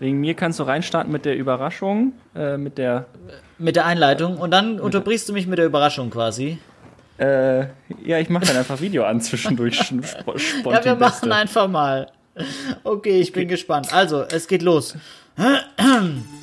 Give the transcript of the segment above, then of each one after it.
Wegen mir kannst du reinstarten mit der Überraschung, äh, mit der. Mit der Einleitung und dann unterbrichst du mich mit der Überraschung quasi. Äh, ja, ich mache dann einfach Video an zwischendurch. ja, wir machen einfach mal. Okay, ich bin okay. gespannt. Also, es geht los.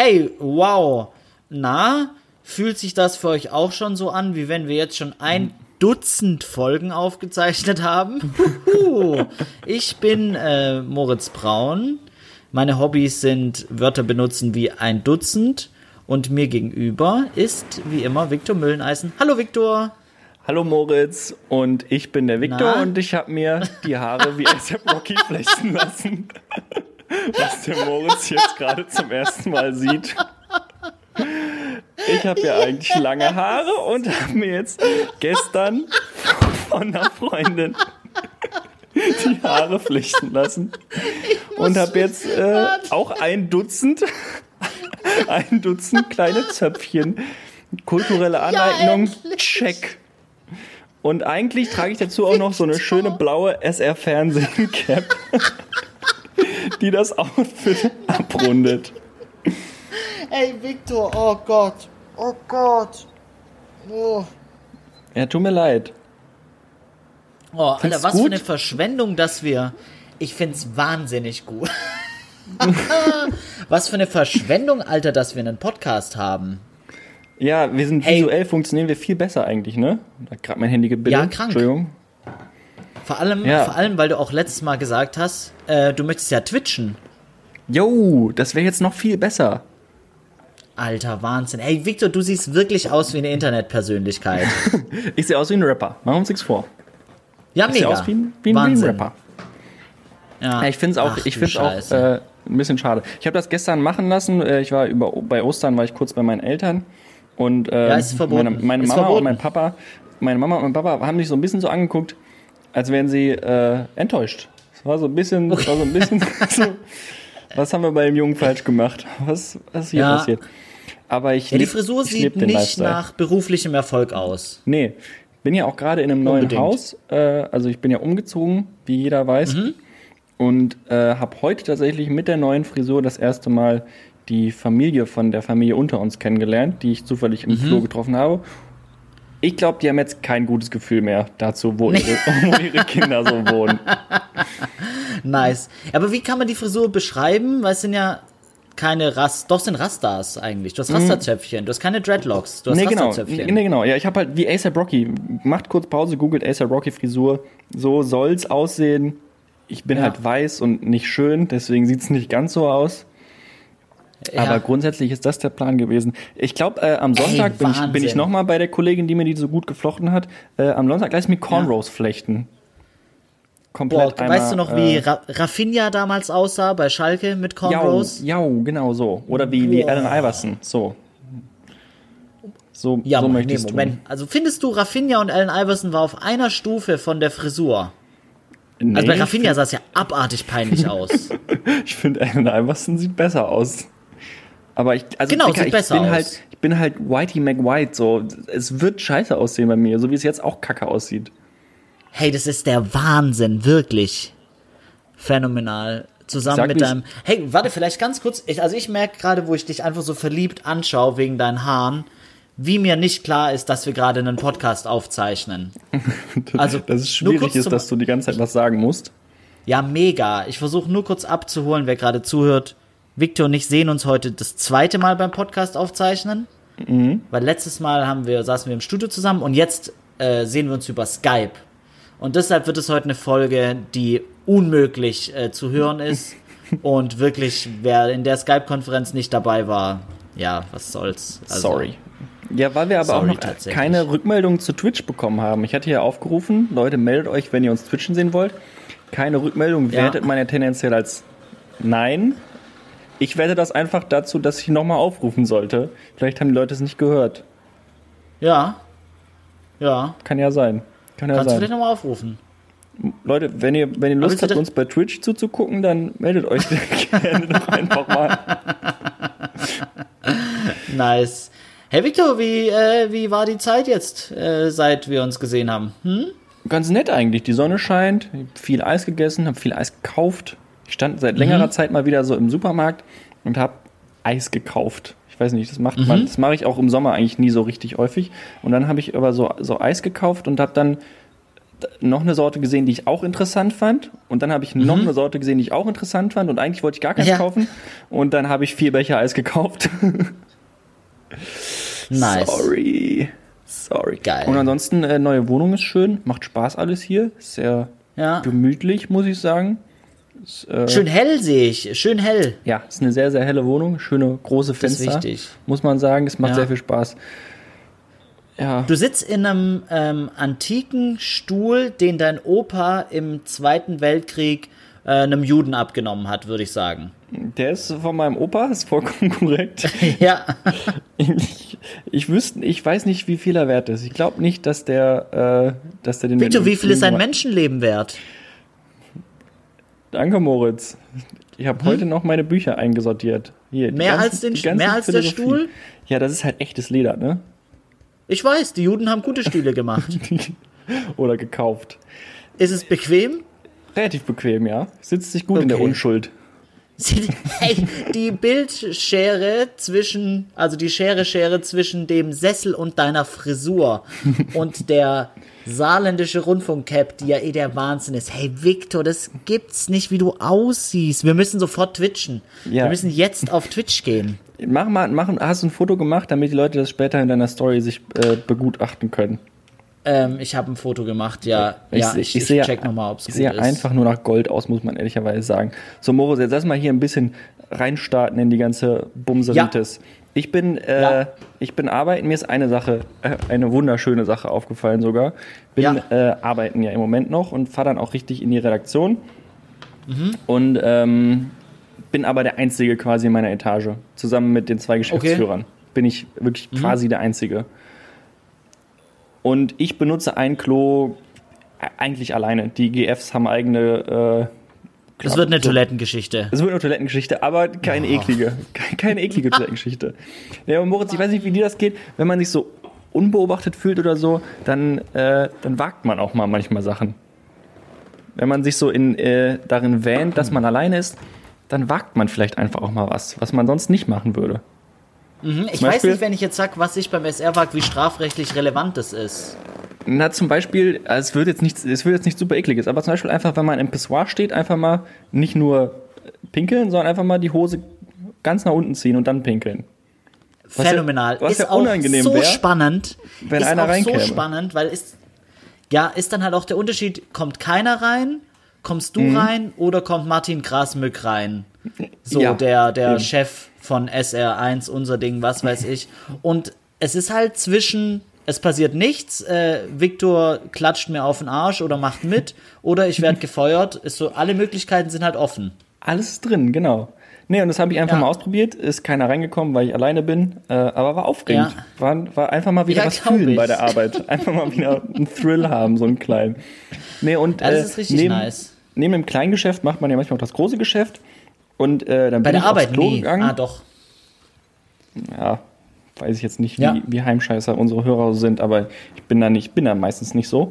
Hey, wow. Na, fühlt sich das für euch auch schon so an, wie wenn wir jetzt schon ein Dutzend Folgen aufgezeichnet haben? ich bin äh, Moritz Braun. Meine Hobbys sind Wörter benutzen wie ein Dutzend. Und mir gegenüber ist wie immer Viktor Mülleneisen. Hallo Viktor. Hallo Moritz und ich bin der Viktor und ich habe mir die Haare wie ASAP Rocky flechten lassen. Was der Moritz jetzt gerade zum ersten Mal sieht. Ich habe ja eigentlich lange Haare und habe mir jetzt gestern von einer Freundin die Haare flechten lassen und habe jetzt äh, auch ein Dutzend, ein Dutzend kleine Zöpfchen. Kulturelle Aneignung, ja, check. Und eigentlich trage ich dazu auch noch so eine schöne blaue SR-Fernsehen-Cap, die das Outfit abrundet. Ey, Victor, oh Gott. Oh Gott. Oh. Ja, tut mir leid. Oh, Alter, was gut? für eine Verschwendung, dass wir. Ich find's wahnsinnig gut. was für eine Verschwendung, Alter, dass wir einen Podcast haben. Ja, wir sind hey. visuell funktionieren wir viel besser eigentlich, ne? Da hat gerade mein Handy gebildet. Ja, krank. Entschuldigung. Vor allem, ja. vor allem, weil du auch letztes Mal gesagt hast, äh, du möchtest ja twitchen. Jo, das wäre jetzt noch viel besser. Alter, Wahnsinn. Ey, Victor, du siehst wirklich aus wie eine Internetpersönlichkeit. ich sehe aus wie ein Rapper. Machen wir uns nichts vor. Ja, ich mega. aus wie ein, wie ein, Rapper. Ja. ja ich finde es auch, Ach, ich find's auch äh, ein bisschen schade. Ich habe das gestern machen lassen. Äh, ich war über, bei Ostern war ich kurz bei meinen Eltern und äh, ja, meine, meine Mama verboten. und mein Papa, meine Mama und mein Papa haben mich so ein bisschen so angeguckt, als wären sie äh, enttäuscht. Es war so ein bisschen, okay. war so ein bisschen so, was haben wir bei dem Jungen falsch gemacht? Was, was ist hier ja. passiert? Aber ich ja, die Frisur sieht nicht Lifestyle. nach beruflichem Erfolg aus. Nee, bin ja auch gerade in einem Unbedingt. neuen Haus. Äh, also ich bin ja umgezogen, wie jeder weiß. Mhm. Und äh, habe heute tatsächlich mit der neuen Frisur das erste Mal die Familie von der Familie unter uns kennengelernt, die ich zufällig im mhm. Flur getroffen habe. Ich glaube, die haben jetzt kein gutes Gefühl mehr dazu, wo, ihre, wo ihre Kinder so wohnen. Nice. Aber wie kann man die Frisur beschreiben? Weil es sind ja keine Rast, doch sind Rastas eigentlich. Du hast mhm. Rasterzöpfchen, du hast keine Dreadlocks, du hast nee, genau. Nee, genau. Ja, ich habe halt wie ASAP Rocky. Macht kurz Pause, googelt ASAP Rocky Frisur. So soll's aussehen. Ich bin ja. halt weiß und nicht schön, deswegen sieht's nicht ganz so aus. Ja. Aber grundsätzlich ist das der Plan gewesen. Ich glaube, äh, am Sonntag Ey, bin ich, bin ich nochmal bei der Kollegin, die mir die so gut geflochten hat. Äh, am Sonntag gleich mir Cornrows ja. flechten komplett Boah, einmal, Weißt du noch, wie äh, Ra Rafinha damals aussah bei Schalke mit Cornrows? Ja, genau so. Oder wie, wie Allen Iverson, so. So, ja, so möchtest nee, Moment. Du. Also findest du, Rafinha und Allen Iverson war auf einer Stufe von der Frisur? Nee, also bei Rafinha sah es ja abartig peinlich aus. ich finde, Allen Iverson sieht besser aus. Aber ich, also genau, besser ich bin aus. halt, ich bin halt Whitey McWhite, so. Es wird scheiße aussehen bei mir, so wie es jetzt auch kacke aussieht. Hey, das ist der Wahnsinn, wirklich. Phänomenal. Zusammen mit deinem. Hey, warte, vielleicht ganz kurz. Ich, also ich merke gerade, wo ich dich einfach so verliebt anschaue wegen deinen Haaren, wie mir nicht klar ist, dass wir gerade einen Podcast aufzeichnen. Also, dass es schwierig ist, dass du die ganze Zeit was sagen musst. Ja, mega. Ich versuche nur kurz abzuholen, wer gerade zuhört. Victor und ich sehen uns heute das zweite Mal beim Podcast aufzeichnen. Mhm. Weil letztes Mal haben wir, saßen wir im Studio zusammen und jetzt äh, sehen wir uns über Skype. Und deshalb wird es heute eine Folge, die unmöglich äh, zu hören ist. Und wirklich, wer in der Skype-Konferenz nicht dabei war, ja, was soll's. Also, Sorry. Ja, weil wir aber auch noch keine Rückmeldung zu Twitch bekommen haben. Ich hatte ja aufgerufen, Leute, meldet euch, wenn ihr uns twitchen sehen wollt. Keine Rückmeldung wertet man ja tendenziell als Nein. Ich werte das einfach dazu, dass ich nochmal aufrufen sollte. Vielleicht haben die Leute es nicht gehört. Ja. Ja. Kann ja sein. Kann ja Kannst sein. du vielleicht nochmal aufrufen? Leute, wenn ihr, wenn ihr Lust habt, uns bei Twitch zuzugucken, dann meldet euch gerne doch einfach mal. Nice. Hey Victor, wie, äh, wie war die Zeit jetzt, äh, seit wir uns gesehen haben? Hm? Ganz nett eigentlich. Die Sonne scheint, viel Eis gegessen, habe viel Eis gekauft. Ich stand seit längerer Mhm. Zeit mal wieder so im Supermarkt und habe Eis gekauft. Ich weiß nicht, das macht Mhm. man, das mache ich auch im Sommer eigentlich nie so richtig häufig. Und dann habe ich aber so, so Eis gekauft und habe dann noch eine Sorte gesehen, die ich auch interessant fand. Und dann habe ich noch eine Sorte gesehen, die ich auch interessant fand. Und eigentlich wollte ich gar keins Mhm. Ja. kaufen. Und dann habe ich vier Becher Eis gekauft. Nice. Sorry. Sorry. Geil. Und ansonsten, äh, neue Wohnung ist schön, macht Spaß alles hier. Sehr Ja. gemütlich, muss ich sagen. Äh, Schön hell sehe ich, schön hell. Ja, ist eine sehr, sehr helle Wohnung. Schöne große Das ist Fenster. wichtig. Muss man sagen. Es macht Ja. sehr viel Spaß. Ja. Du sitzt in einem ähm, antiken Stuhl, den dein Opa im Zweiten Weltkrieg äh, einem Juden abgenommen hat, würde ich sagen. Der ist von meinem Opa, ist vollkommen korrekt. Ja. Ich, ich wüsste, ich weiß nicht, wie viel er wert ist. Ich glaube nicht, dass der, äh, dass der den. Victor, wie viel ist ein Menschenleben wert? Danke, Moritz. Ich habe heute noch meine Bücher eingesortiert. Hier, Hm? Mehr ganzen- als den- mehr als der. Stuhl? Ja, das ist halt echtes Leder, ne? Ich weiß, die Juden haben gute Stühle gemacht. Oder gekauft. Ist es bequem? Relativ bequem, ja. Sitzt sich gut in der Okay. Unschuld. Sie- Hey, die Bildschere zwischen, also die Schere-Schere zwischen dem Sessel und deiner Frisur und der saarländische Rundfunk-Cap, die ja eh der Wahnsinn ist. Hey Victor, das gibt's nicht, wie du aussiehst. Wir müssen sofort twitchen. Ja. Wir müssen jetzt auf Twitch gehen. Mach mal, mach, hast du ein Foto gemacht, damit die Leute das später in deiner Story sich äh, begutachten können? Ähm, ich habe ein Foto gemacht, ja. ja, seh- ich, ich, sehe- check nochmal, ob es Ich gut sehe ist. einfach nur nach Gold aus, muss man ehrlicherweise sagen. So, Moritz, jetzt lass mal hier ein bisschen reinstarten in die ganze Bumseritis. Ich bin, äh, Ja. ich bin arbeiten. Mir ist eine Sache, äh, eine wunderschöne Sache aufgefallen sogar. Bin Ja. äh, arbeiten ja im Moment noch und fahre dann auch richtig in die Redaktion. Mhm. Und ähm, bin aber der Einzige quasi in meiner Etage. Zusammen mit den zwei Geschäftsführern. Bin ich wirklich Mhm. quasi der Einzige. Und ich benutze ein Klo eigentlich alleine. Die GFs haben eigene. Äh, Das wird eine so- Toilettengeschichte. Es wird eine Toilettengeschichte, aber keine eklige. Keine, keine eklige Toilettengeschichte. Ja, und Moritz, ich weiß nicht, wie dir das geht. Wenn man sich so unbeobachtet fühlt oder so, dann, äh, dann wagt man auch mal manchmal Sachen. Wenn man sich so in, äh, darin wähnt, dass man alleine ist, dann wagt man vielleicht einfach auch mal was, was man sonst nicht machen würde. Hm, Ich Zum weiß Beispiel- nicht, wenn ich jetzt sag, was ich beim SR wag, wie strafrechtlich relevant das ist. Na, zum Beispiel, es wird jetzt nicht, es wird jetzt nicht super ekliges, aber zum Beispiel einfach, wenn man im Pissoir steht, einfach mal nicht nur pinkeln, sondern einfach mal die Hose ganz nach unten ziehen und dann pinkeln. Was ja- Phänomenal. was ist ja auch unangenehm so wär, spannend. wenn ist einer auch reinkäme. so spannend, weil ist ja ist dann halt auch der Unterschied. Kommt keiner rein, kommst du rein oder kommt Martin Grasmück rein? So Ja, der der eben. Chef von SR1, unser Ding, was weiß ich. Und es ist halt zwischen es passiert nichts, äh, Viktor klatscht mir auf den Arsch oder macht mit oder ich werde gefeuert. Ist so, alle Möglichkeiten sind halt offen. Alles ist drin, genau. Nee, und das habe ich einfach Ja. mal ausprobiert. Ist keiner reingekommen, weil ich alleine bin. Äh, aber war aufregend. Ja. War, war einfach mal wieder Ja, was fühlen ich. bei der Arbeit. Einfach mal wieder einen Thrill haben, so einen kleinen. Nee, und das äh, ist richtig neben, nice. Neben dem Kleingeschäft macht man ja manchmal auch das große Geschäft. Und äh, dann Bei bin der ich aufs Arbeit Klo nie. gegangen. Ah, doch. ja, weiß ich jetzt nicht, wie, Ja. wie Heimscheißer unsere Hörer sind, aber ich bin da nicht, bin da meistens nicht so.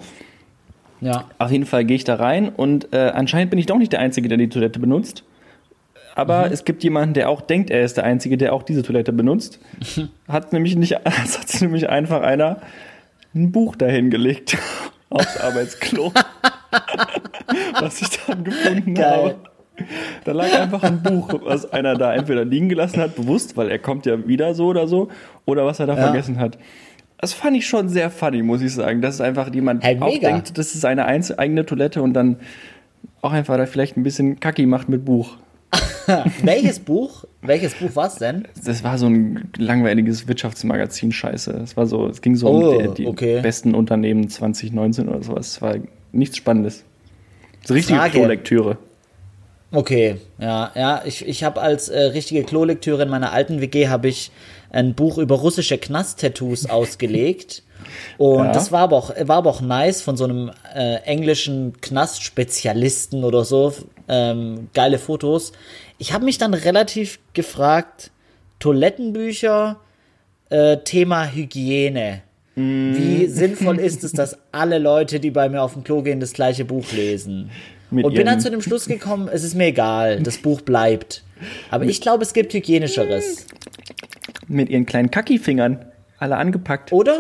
Ja. Auf jeden Fall gehe ich da rein und äh, anscheinend bin ich doch nicht der Einzige, der die Toilette benutzt. Aber es gibt jemanden, der auch denkt, er ist der Einzige, der auch diese Toilette benutzt. Hat nämlich nicht, hat nämlich einfach einer ein Buch dahin gelegt aufs Arbeitsklo. was ich dann gefunden Geil. habe. Da lag einfach ein Buch, was einer da entweder liegen gelassen hat, bewusst, weil er kommt ja wieder so oder so, oder was er da Ja. vergessen hat. Das fand ich schon sehr funny, muss ich sagen, dass einfach jemand Hey, auch denkt, das ist seine eigene Toilette und dann auch einfach da vielleicht ein bisschen Kacki macht mit Buch. Welches Buch? Welches Buch war es denn? Das war so ein langweiliges Wirtschaftsmagazin, scheiße. Es war so, es ging so Oh, um die, die okay. besten Unternehmen 2019 oder sowas. Es war nichts Spannendes. So richtige Frage. Klolektüre. Okay, ja, ja, ich, ich habe als äh, richtige Klolektüre in meiner alten WG habe ich ein Buch über russische Knast-Tattoos ausgelegt. Und Ja. das war aber, auch, war aber auch nice von so einem äh, englischen Knast-Spezialisten oder so. Ähm, geile Fotos. Ich habe mich dann relativ gefragt, Toilettenbücher äh, Thema Hygiene. Wie sinnvoll ist es, dass alle Leute, die bei mir auf dem Klo gehen, das gleiche Buch lesen? Mit Und bin dann zu dem Schluss gekommen, es ist mir egal, das Buch bleibt. Aber ich glaube, es gibt hygienischeres. Mit ihren kleinen Kacki-Fingern. Alle angepackt. Oder?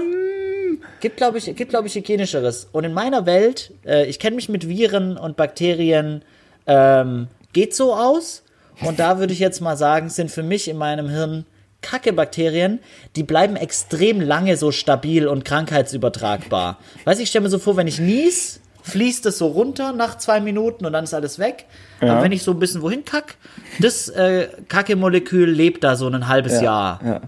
Gibt, glaube ich, gibt, glaube ich, hygienischeres. Und in meiner Welt, äh, ich kenne mich mit Viren und Bakterien, ähm, geht so aus. Und da würde ich jetzt mal sagen, sind für mich in meinem Hirn Kacke-Bakterien, die bleiben extrem lange so stabil und krankheitsübertragbar. Weiß ich, ich stelle mir so vor, wenn ich nies, fließt es so runter nach zwei Minuten und dann ist alles weg. Ja. Aber wenn ich so ein bisschen wohin kack, das äh, Kacke-Molekül lebt da so ein halbes Jahr. Ja.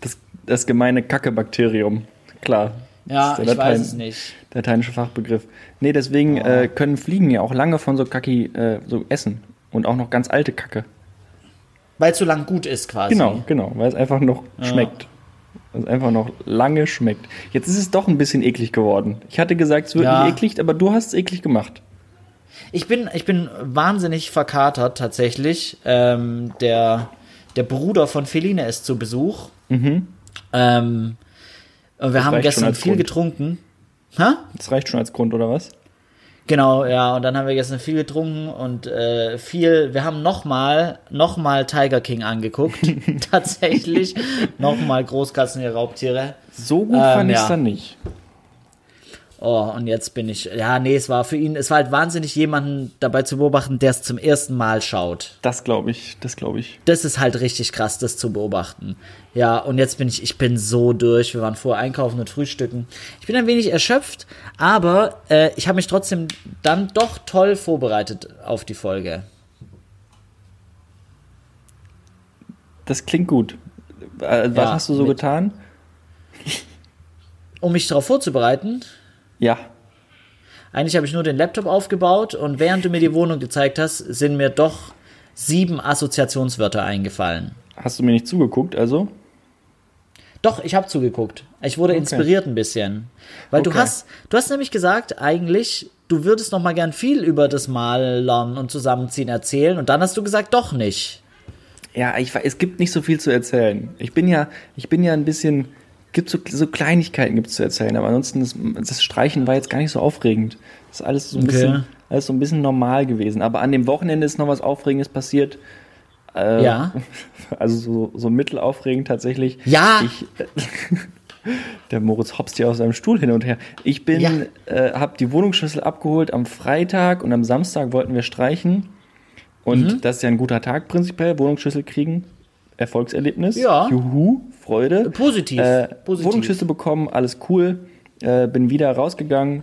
Das, das gemeine Kacke-Bakterium. Klar. Ja, ich der weiß Latein- es nicht. Der lateinische Fachbegriff. Nee, deswegen äh, können Fliegen ja auch lange von so Kacki äh, so essen. Und auch noch ganz alte Kacke. Weil es so lang gut ist quasi. Genau, genau. Weil es einfach noch schmeckt. Es einfach noch lange schmeckt. Jetzt ist es doch ein bisschen eklig geworden. Ich hatte gesagt, es wird Ja. nicht eklig, aber du hast es eklig gemacht. Ich bin, ich bin wahnsinnig verkatert tatsächlich. Ähm, der, der Bruder von Feline ist zu Besuch. Ähm, und wir haben Mhm. reicht schon gestern viel Grund. getrunken. Hä? Das reicht schon als Grund, oder was? Genau, ja, und dann haben wir gestern viel getrunken und äh, viel, wir haben nochmal, nochmal Tiger King angeguckt. Tatsächlich. nochmal Großkatzen, die Raubtiere. So gut Ähm, fand ich es ja. dann nicht. Oh, und jetzt bin ich, ja, nee, es war für ihn, es war halt wahnsinnig, jemanden dabei zu beobachten, der es zum ersten Mal schaut. Das glaube ich, das glaube ich. Das ist halt richtig krass, das zu beobachten. Ja, und jetzt bin ich, ich bin so durch. Wir waren vorher einkaufen und frühstücken. Ich bin ein wenig erschöpft, aber äh, ich habe mich trotzdem dann doch toll vorbereitet auf die Folge. Das klingt gut. Äh, was Ja, hast du so getan? Um mich darauf vorzubereiten, Ja. eigentlich habe ich nur den Laptop aufgebaut und während du mir die Wohnung gezeigt hast, sind mir doch sieben Assoziationswörter eingefallen. Hast du mir nicht zugeguckt, also? Doch, ich habe zugeguckt. Ich wurde inspiriert ein bisschen. Weil du Okay. hast, du hast nämlich gesagt, eigentlich, du würdest noch mal gern viel über das Malern und Zusammenziehen erzählen und dann hast du gesagt, doch nicht. Ja, ich, es gibt nicht so viel zu erzählen. Ich bin ja, ich bin ja ein bisschen, gibt so, so Kleinigkeiten gibt's zu erzählen, aber ansonsten das, das Streichen war jetzt gar nicht so aufregend. Das ist alles so ein Okay. bisschen, alles so ein bisschen normal gewesen. Aber an dem Wochenende ist noch was Aufregendes passiert. Äh, Ja. Also so, so mittelaufregend tatsächlich. Ja. Ich, der Moritz hopst hier aus seinem Stuhl hin und her. Ich bin, Ja. äh, habe die Wohnungsschlüssel abgeholt am Freitag und am Samstag wollten wir streichen. Und Mhm. das ist ja ein guter Tag prinzipiell, Wohnungsschlüssel kriegen. Erfolgserlebnis. Ja. Juhu, Freude. Positiv. Äh, Positiv. Wohnungsschlüssel bekommen, alles cool. Äh, bin wieder rausgegangen.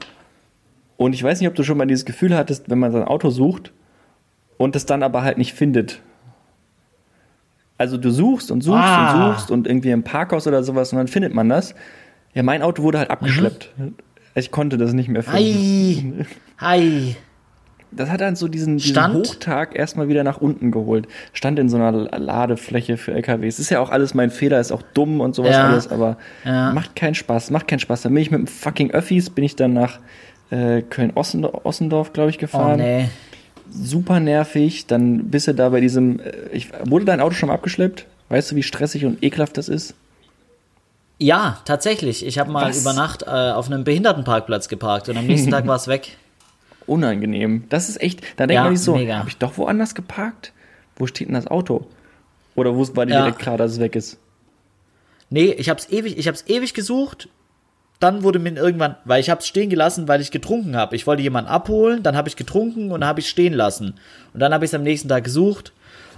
Und ich weiß nicht, ob du schon mal dieses Gefühl hattest, wenn man sein Auto sucht und es dann aber halt nicht findet. Also du suchst und suchst Ah. und suchst und irgendwie im Parkhaus oder sowas und dann findet man das. Ja, mein Auto wurde halt abgeschleppt. Ich konnte das nicht mehr finden. Ei, ei. Das hat dann so diesen, diesen? Hochtag erstmal wieder nach unten geholt. Stand in so einer Ladefläche für LKWs. Ist ja auch alles mein Fehler, ist auch dumm und sowas Ja. alles, aber Ja. macht keinen Spaß, macht keinen Spaß. Dann bin ich mit dem fucking Öffis, bin ich dann nach äh, Köln-Ossendorf, glaube ich, Oh gefahren. nee. Super nervig. Dann bist du da bei diesem. Äh, ich, wurde dein Auto schon mal abgeschleppt? Weißt du, wie stressig und ekelhaft das ist? Ja, tatsächlich. Ich habe mal Was? über Nacht äh, auf einem Behindertenparkplatz geparkt und am nächsten Tag war es weg. Unangenehm. Das ist echt. Da denkt Ja, man nicht so, habe ich doch woanders geparkt? Wo steht denn das Auto? Oder wo war dir Ja. direkt klar, dass es weg ist? Nee, ich hab's ewig, ich hab's ewig gesucht. Dann wurde mir irgendwann, weil ich hab's stehen gelassen, weil ich getrunken habe. Ich wollte jemanden abholen, dann habe ich getrunken und dann habe ich stehen lassen. Und dann habe ich es am nächsten Tag gesucht.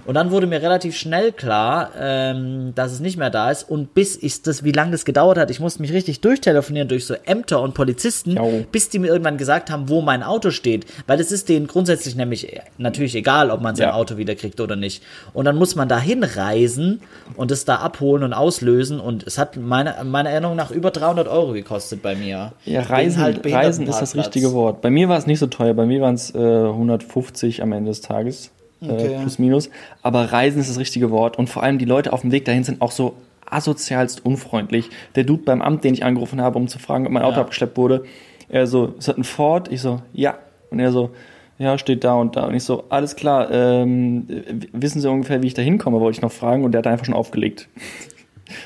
Und dann wurde mir relativ schnell klar, ähm, dass es nicht mehr da ist. Und bis ich das, wie lange das gedauert hat, ich musste mich richtig durchtelefonieren durch so Ämter und Polizisten, Jau. bis die mir irgendwann gesagt haben, wo mein Auto steht. Weil es ist denen grundsätzlich nämlich natürlich egal, ob man sein Ja. Auto wieder kriegt oder nicht. Und dann muss man da hinreisen und es da abholen und auslösen. Und es hat meiner meiner Erinnerung nach über 300 Euro gekostet bei mir. Ja, Wegen Reisen, halt Reisen ist das richtige Wort. Bei mir war es nicht so teuer. Bei mir waren es äh, 150 am Ende des Tages. Okay. Äh, plus minus. Aber Reisen ist das richtige Wort. Und vor allem die Leute auf dem Weg dahin sind auch so asozialst unfreundlich. Der Dude beim Amt, den ich angerufen habe, um zu fragen, ob mein Auto Ja. abgeschleppt wurde, er so, ist das ein Ford? Ich so, ja. Und er so, ja, steht da und da. Und ich so, alles klar, ähm, wissen Sie ungefähr, wie ich da hinkomme, wollte ich noch fragen. Und der hat einfach schon aufgelegt.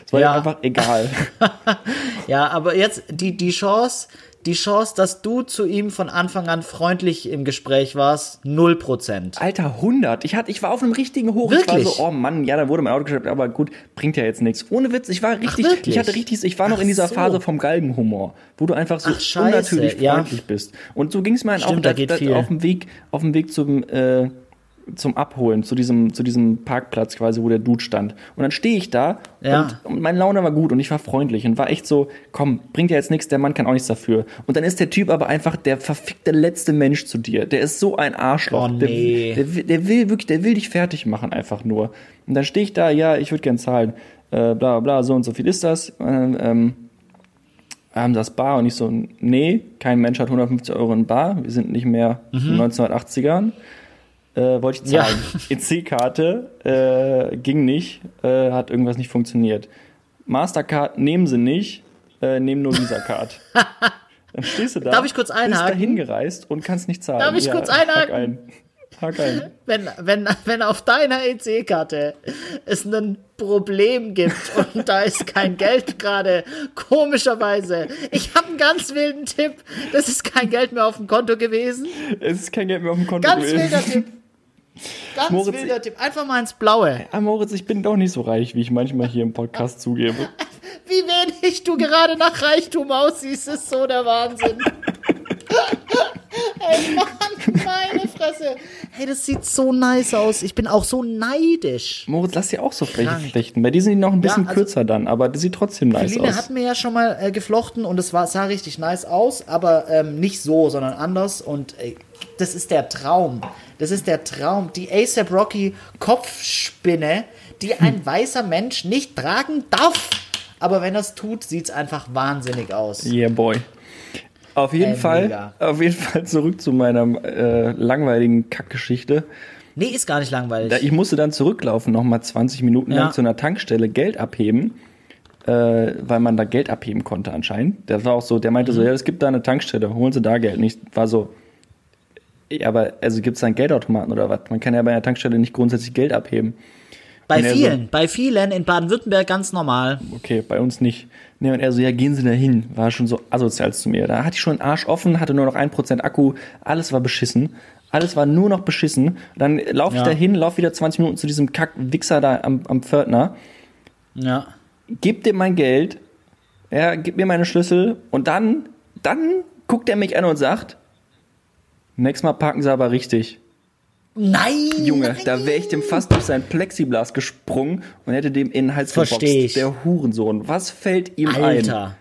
Es war Ja. einfach egal. Ja, aber jetzt die, die Chance, die Chance, dass du zu ihm von Anfang an freundlich im Gespräch warst, 0%. Alter, 100. Ich, hatte, ich war auf einem richtigen Hoch. Ich Wirklich? war so, oh Mann, ja, da wurde mein Auto geschleppt, aber gut, bringt ja jetzt nichts. Ohne Witz, ich war richtig, wirklich? ich hatte richtig, ich war noch Ach in dieser so. Phase vom Galgenhumor, wo du einfach so Ach, unnatürlich ja. freundlich bist. Und so ging es mir auch Stimmt, da geht viel. auf dem Weg, auf dem Weg zum, äh, zum Abholen, zu diesem, zu diesem Parkplatz quasi, wo der Dude stand. Und dann stehe ich da Ja. und, und meine Laune war gut und ich war freundlich und war echt so, komm, bringt ja jetzt nichts, der Mann kann auch nichts dafür. Und dann ist der Typ aber einfach der verfickte letzte Mensch zu dir. Der ist so ein Arschloch. Oh, nee. der, der, will- der will wirklich, der will dich fertig machen einfach nur. Und dann stehe ich da, ja, ich würde gern zahlen. Äh, bla bla so und so viel ist das. Ähm, ähm, haben das Bar und ich so, nee, kein Mensch hat 150 Euro in Bar, wir sind nicht mehr in den 1980ern. Äh, wollte ich Ja. zahlen. EC-Karte äh, ging nicht, äh, hat irgendwas nicht funktioniert. Mastercard nehmen sie nicht, äh, nehmen nur Visa-Card. Dann stehst du da, Darf ich kurz bist einhaken? dahin gereist und kannst nicht zahlen. Darf ich kurz einhaken? Hack ein. Hack ein. Wenn, wenn, wenn auf deiner EC-Karte es ein Problem gibt und da ist kein Geld gerade, komischerweise. Ich habe einen ganz wilden Tipp. Das ist kein Geld mehr auf dem Konto gewesen. Es ist kein Geld mehr auf dem Konto Ganz gewesen. wilder Tipp. Ganz Moritz, wilder Tipp. Einfach mal ins Blaue. Ah, Moritz, ich bin doch nicht so reich, wie ich manchmal hier im Podcast zugebe. Wie wenig du gerade nach Reichtum aussiehst, ist so der Wahnsinn. Ey, Mann, meine Fresse. Hey, das sieht so nice aus. Ich bin auch so neidisch. Moritz, lass dir auch so Krank. flechten. Bei dir sind die noch ein bisschen Ja, also- kürzer dann, aber das sieht trotzdem nice Feline aus. hat mir ja schon mal äh, geflochten und es war, sah richtig nice aus, aber ähm, nicht so, sondern anders. Und äh, das ist der Traum. Das ist der Traum. Die ASAP Rocky Kopfspinne, die Hm. ein weißer Mensch nicht tragen darf. Aber wenn er es tut, sieht es einfach wahnsinnig aus. Yeah, boy. Auf jeden Äh, Fall, mega. auf jeden Fall zurück zu meiner äh, langweiligen Kackgeschichte. Nee, ist gar nicht langweilig. Ich musste dann zurücklaufen, nochmal 20 Minuten Ja. lang zu einer Tankstelle Geld abheben, äh, weil man da Geld abheben konnte anscheinend. Der war auch so, der meinte Mhm. so, ja, es gibt da eine Tankstelle, holen Sie da Geld. Und ich war so, ja, aber also gibt es da einen Geldautomaten oder was? Man kann ja bei einer Tankstelle nicht grundsätzlich Geld abheben. bei er so- vielen, bei vielen in Baden-Württemberg ganz normal. Okay, bei uns nicht. Nee, und er so, ja, gehen Sie da hin. War schon so asozial zu mir. Da hatte ich schon den Arsch offen, hatte nur noch 1% Akku. Alles war beschissen. Alles war nur noch beschissen. Dann laufe ich Ja. da hin, laufe wieder 20 Minuten zu diesem Kack-Wichser da am, am Pförtner. Ja. Gib dem mein Geld. Ja, gib mir meine Schlüssel. Und dann, dann guckt er mich an und sagt, nächstes Mal parken Sie aber richtig. Nein! Junge, da wäre ich dem fast durch sein Plexiglas gesprungen und hätte dem in den Hals Versteh ich. Der Hurensohn. Was fällt ihm ein? Alter.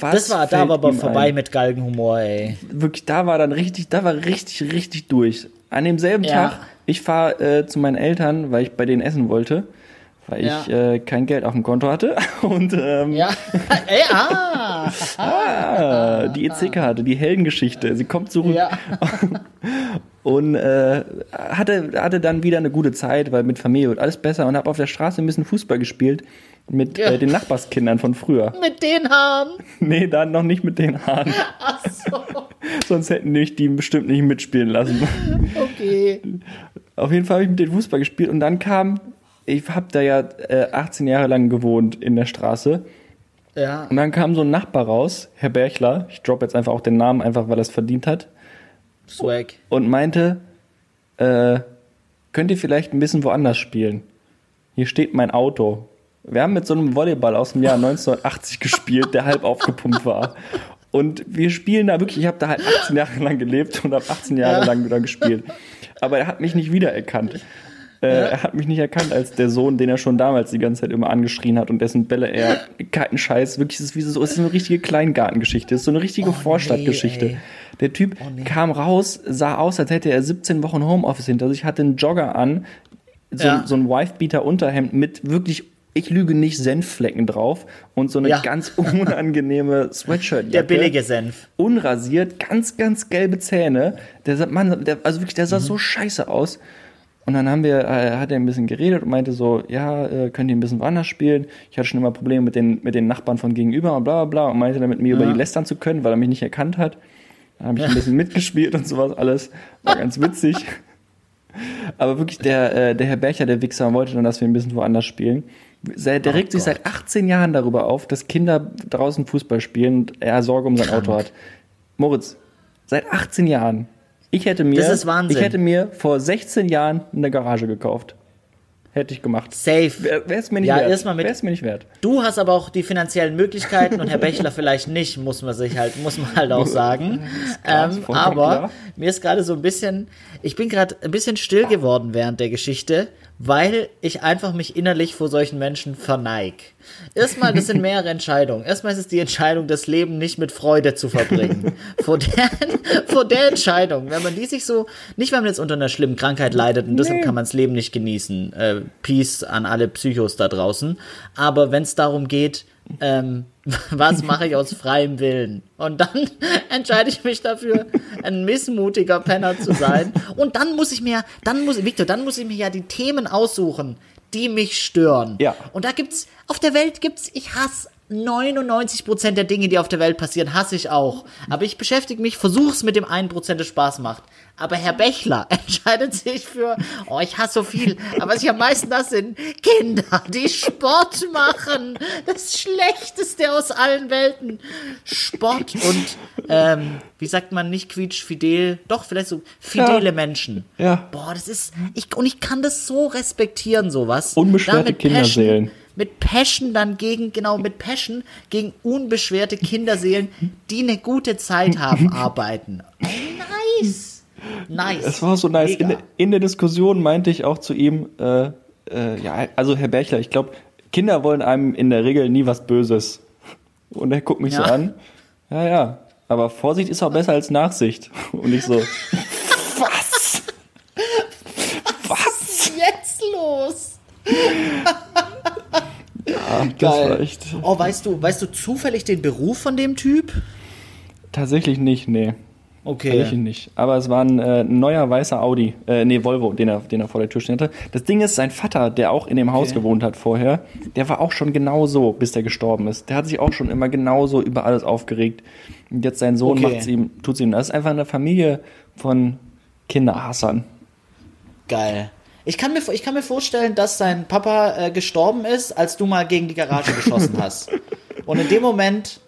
Was Das war, da war aber vorbei ein? mit Galgenhumor, ey. Wirklich, da war dann richtig, da war richtig, richtig durch. An demselben Ja. Tag, ich fahre äh, zu meinen Eltern, weil ich bei denen essen wollte, weil Ja. ich äh, kein Geld auf dem Konto hatte. Und ähm, Ja. ey, ah! ah, die EC-Karte, die Heldengeschichte, sie kommt zurück. Ja. Und äh, hatte, hatte dann wieder eine gute Zeit, weil mit Familie wird alles besser und habe auf der Straße ein bisschen Fußball gespielt mit Ja. äh, den Nachbarskindern von früher. Mit den Haaren. Nee, dann noch nicht mit den Haaren. Ach so. Sonst hätten mich die bestimmt nicht mitspielen lassen. Okay. Auf jeden Fall habe ich mit dem Fußball gespielt und dann kam, ich habe da ja äh, 18 Jahre lang gewohnt in der Straße Ja. und dann kam so ein Nachbar raus, Herr Berchler, ich droppe jetzt einfach auch den Namen, einfach weil er es verdient hat, Swag. und meinte, äh, könnt ihr vielleicht ein bisschen woanders spielen? Hier steht mein Auto. Wir haben mit so einem Volleyball aus dem Jahr 1980 gespielt, der halb aufgepumpt war. Und wir spielen da wirklich, ich habe da halt 18 Jahre lang gelebt und habe 18 Jahre Ja. lang wieder gespielt. Aber er hat mich nicht wiedererkannt. Äh, Er hat mich nicht erkannt als der Sohn, den er schon damals die ganze Zeit immer angeschrien hat und dessen Bälle er keinen Scheiß, wirklich, es ist wie so, es ist eine richtige Kleingartengeschichte, es ist so eine richtige Oh, Vorstadtgeschichte. nee. Der Typ kam raus, sah aus, als hätte er 17 Wochen Homeoffice hinter sich, hatte einen Jogger an, so, Ja. so ein Wifebeater-Unterhemd mit wirklich, ich lüge nicht, Senfflecken drauf und so eine Ja. ganz unangenehme Sweatshirt. Der billige Senf. Unrasiert, ganz, ganz gelbe Zähne. Der, Mann, der, also wirklich, der Mhm. sah so scheiße aus. Und dann haben wir, äh, hat er ein bisschen geredet und meinte so, ja, äh, könnt ihr ein bisschen woanders spielen? Ich hatte schon immer Probleme mit den, mit den Nachbarn von gegenüber und bla bla bla und meinte dann mit mir über Ja. die lästern zu können, weil er mich nicht erkannt hat. Dann habe ich ein bisschen mitgespielt und sowas alles. War ganz witzig. Aber wirklich, der, äh, der Herr Bercher, der Wichser, wollte dann, dass wir ein bisschen woanders spielen. Der oh regt sich seit 18 Jahren darüber auf, dass Kinder draußen Fußball spielen und er Sorge um sein Auto hat. Moritz, seit 18 Jahren. Ich hätte mir, das ist Wahnsinn. ich hätte mir vor 16 Jahren eine Garage gekauft. Hätte ich gemacht. Safe. Wäre es mir nicht ja, wert. Erstmal mit, Wär's mir nicht wert. Du hast aber auch die finanziellen Möglichkeiten und Herr Bächler vielleicht nicht, muss man sich halt, muss man halt auch sagen. Ähm, aber mir ist gerade so ein bisschen, ich bin gerade ein bisschen still geworden während der Geschichte, weil ich einfach mich innerlich vor solchen Menschen verneig. Erstmal, das sind mehrere Entscheidungen. Erstmal ist es die Entscheidung, das Leben nicht mit Freude zu verbringen. vor, der, vor der Entscheidung, wenn man die sich so, nicht wenn man jetzt unter einer schlimmen Krankheit leidet und deshalb kann man das Leben nicht genießen. Äh, Peace an alle Psychos da draußen. Aber wenn es darum geht, ähm, was mache ich aus freiem Willen? Und dann entscheide ich mich dafür, ein missmutiger Penner zu sein. Und dann muss ich mir, dann muss, Victor, dann muss ich mir ja die Themen aussuchen, die mich stören. Ja. Und da gibt's, auf der Welt gibt's, ich hasse 99% der Dinge, die auf der Welt passieren, hasse ich auch. Aber ich beschäftige mich, versuch's mit dem 1%, der Spaß macht. Aber Herr Bächler entscheidet sich für, oh, ich hasse so viel. Aber was ich am meisten hasse, sind Kinder, die Sport machen. Das Schlechteste aus allen Welten. Sport und, ähm, wie sagt man, nicht quietschfidel, doch, vielleicht so fidele Ja. Menschen. Ja. Boah, das ist, ich, und ich kann das so respektieren, sowas. Unbeschwerte Kinderseelen. Passion, mit Passion dann gegen, genau, mit Passion gegen unbeschwerte Kinderseelen, die eine gute Zeit haben, arbeiten. Ey, nice. Nice. Es war so nice. In, in der Diskussion meinte ich auch zu ihm, äh, äh, ja, also Herr Berchler, ich glaube, Kinder wollen einem in der Regel nie was Böses. Und er guckt mich so Ja. an. Ja, ja. Aber Vorsicht ist auch besser als Nachsicht. Und ich so, was? Was ist jetzt los? Das war echt Oh, weißt du, weißt du zufällig den Beruf von dem Typ? tatsächlich nicht, nee. Tatsächlich Okay. nicht. Aber es war ein äh, neuer weißer Audi, äh, nee, Volvo, den er, den er vor der Tür stehen hatte. Das Ding ist, sein Vater, der auch in dem Haus Okay. gewohnt hat vorher, der war auch schon genauso, bis der gestorben ist. Der hat sich auch schon immer genauso über alles aufgeregt. Und jetzt sein Sohn Okay. macht's ihm, tut's ihm. Das ist einfach eine Familie von Kinderhassern. Geil. Ich kann, mir, ich kann mir vorstellen, dass sein Papa äh, gestorben ist, als du mal gegen die Garage geschossen hast. Und in dem Moment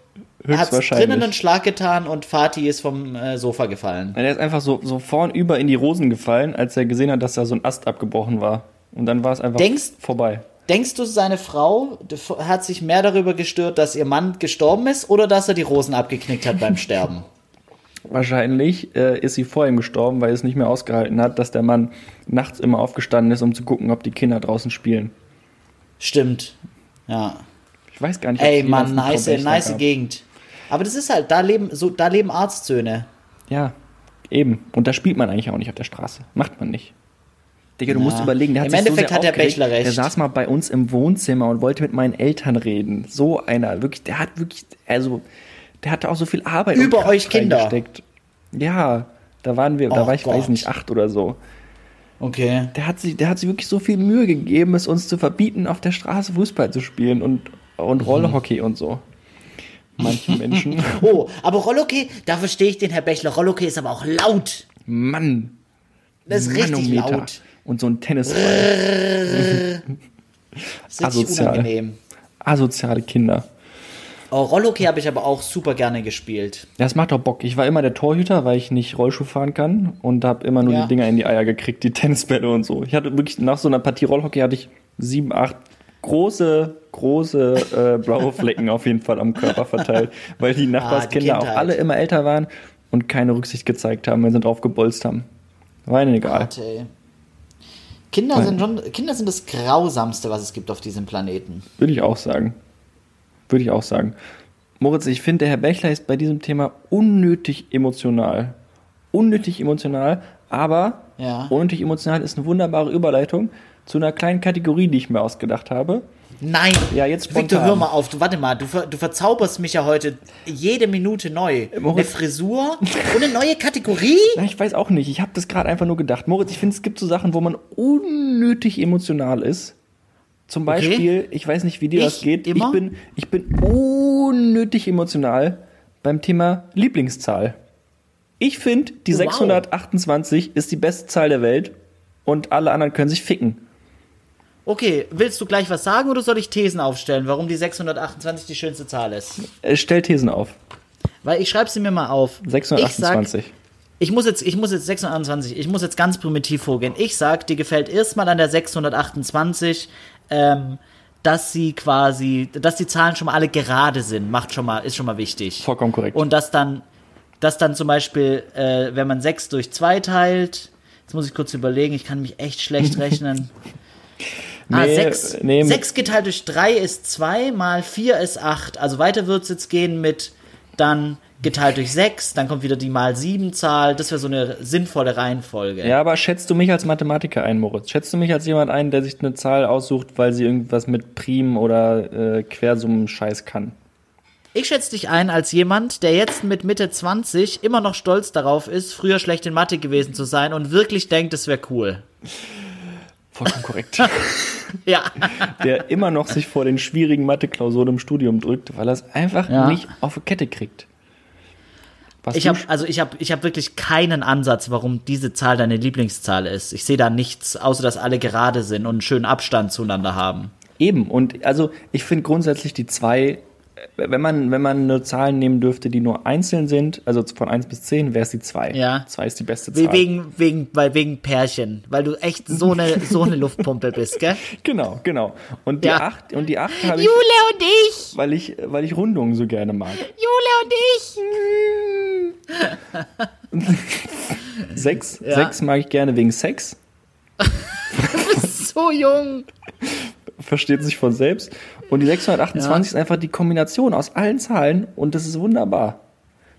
hat drinnen einen Schlag getan und Fatih ist vom äh, Sofa gefallen. Er ist einfach so, so vornüber in die Rosen gefallen, als er gesehen hat, dass da so ein Ast abgebrochen war. Und dann war es einfach Denkst- vorbei. Denkst du, seine Frau hat sich mehr darüber gestört, dass ihr Mann gestorben ist oder dass er die Rosen abgeknickt hat beim Sterben? Wahrscheinlich äh, ist sie vor ihm gestorben, weil es nicht mehr ausgehalten hat, dass der Mann nachts immer aufgestanden ist, um zu gucken, ob die Kinder draußen spielen. Stimmt. Ja. Ich weiß gar nicht, Ey, Mann, nice, nice gab. Gegend. Aber das ist halt, da leben, so, da leben Arztsöhne. Ja, eben. Und da spielt man eigentlich auch nicht auf der Straße. Macht man nicht. Digga, du Ja. musst überlegen, der hat Im sich Endeffekt so sehr hat der. Bächler recht. Der saß mal bei uns im Wohnzimmer und wollte mit meinen Eltern reden. So einer, wirklich, der hat wirklich, also, der hatte auch so viel Arbeit Über euch Kinder. reingesteckt. Ja, da waren wir, da Oh war ich, weiß Gott. nicht, acht oder so. Okay. Der hat, sich, der hat sich wirklich so viel Mühe gegeben, es uns zu verbieten, auf der Straße Fußball zu spielen und, und Rollhockey und so. Manche Menschen. Oh, aber Rolloke, da verstehe ich den Herr Bächler. Rolloke ist aber auch laut. Mann. Das ist richtig Manometer. laut. Und so ein Tennisball. Das ist richtig Asozial. unangenehm. Asoziale Kinder. Oh, Rolloke habe ich aber auch super gerne gespielt. Ja, Das macht doch Bock. Ich war immer der Torhüter, weil ich nicht Rollschuh fahren kann und habe immer nur Ja. die Dinger in die Eier gekriegt, die Tennisbälle und so. Ich hatte wirklich nach so einer Partie Rollhockey hatte ich sieben, acht große, große äh, blaue Flecken auf jeden Fall am Körper verteilt, weil die Nachbarskinder auch Kindheit. alle immer älter waren und keine Rücksicht gezeigt haben, wenn sie drauf gebolzt haben. War ihnen egal. Gott. Kinder sind schon, Kinder sind das Grausamste, was es gibt auf diesem Planeten. Würde ich auch sagen. Würde ich auch sagen. Moritz, ich finde, der Herr Bächler ist bei diesem Thema unnötig emotional. Unnötig emotional, aber Ja. unnötig emotional ist eine wunderbare Überleitung zu einer kleinen Kategorie, die ich mir ausgedacht habe. Nein. Ja, jetzt Victor, hör mal auf. Du, warte mal, du, du verzauberst mich ja heute jede Minute neu. Eine Moritz- Frisur und eine neue Kategorie? Ja, ich weiß auch nicht. Ich habe das gerade einfach nur gedacht. Moritz, ich finde, es gibt so Sachen, wo man unnötig emotional ist. Zum Beispiel, ich weiß nicht, wie dir das Ich geht. immer? Ich bin, ich bin unnötig emotional beim Thema Lieblingszahl. Ich finde, die Oh, wow. 628 ist die beste Zahl der Welt und alle anderen können sich ficken. Okay, willst du gleich was sagen oder soll ich Thesen aufstellen, warum die 628 die schönste Zahl ist? Äh, Stell Thesen auf. Weil ich schreibe sie mir mal auf. Ich 628. sag, ich muss jetzt, ich muss jetzt 628, ich muss jetzt ganz primitiv vorgehen. Ich sag, dir gefällt erstmal an der 628, ähm, dass sie quasi, dass die Zahlen schon mal alle gerade sind, macht schon mal, ist schon mal wichtig. Vollkommen korrekt. Und dass dann, dass dann zum Beispiel, äh, wenn man 6 durch 2 teilt, jetzt muss ich kurz überlegen, ich kann mich echt schlecht rechnen. ah, Nee, 6, nee, mit- 6 geteilt durch 3 ist 2, mal 4 ist 8. Also weiter wird es jetzt gehen mit dann geteilt durch 6, dann kommt wieder die mal 7 Zahl. Das wäre so eine sinnvolle Reihenfolge. Ja, aber schätzt du mich als Mathematiker ein, Moritz? Schätzt du mich als jemand ein, der sich eine Zahl aussucht, weil sie irgendwas mit Prim oder äh, Quersummen-Scheiß kann? Ich schätze dich ein als jemand, der jetzt mit Mitte 20 immer noch stolz darauf ist, früher schlecht in Mathe gewesen zu sein und wirklich denkt, es wäre cool. Vollkommen korrekt. Ja. der immer noch sich vor den schwierigen Mathe-Klausuren im Studium drückt, weil er es einfach Ja. nicht auf die Kette kriegt. Was Ich habe also ich habe ich habe wirklich keinen Ansatz, warum diese Zahl deine Lieblingszahl ist. Ich sehe da nichts, außer dass alle gerade sind und einen schönen Abstand zueinander haben. Eben, und also ich finde grundsätzlich die zwei, wenn man, wenn man eine Zahl nehmen dürfte, die nur einzeln sind, also von 1 bis 10, wäre es die 2. Ja. 2 ist die beste Zahl. Wegen wegen weil wegen Pärchen, weil du echt so eine so eine Luftpumpe bist, gell? Genau, genau. Und die Ja. 8 und die 8 habe ich, Jule und ich, weil ich, weil ich Rundungen so gerne mag. Jule und ich. 6, Ja. 6 mag ich gerne wegen Sex, So jung. versteht sich von selbst. Und die 628 ist einfach die Kombination aus allen Zahlen und das ist wunderbar.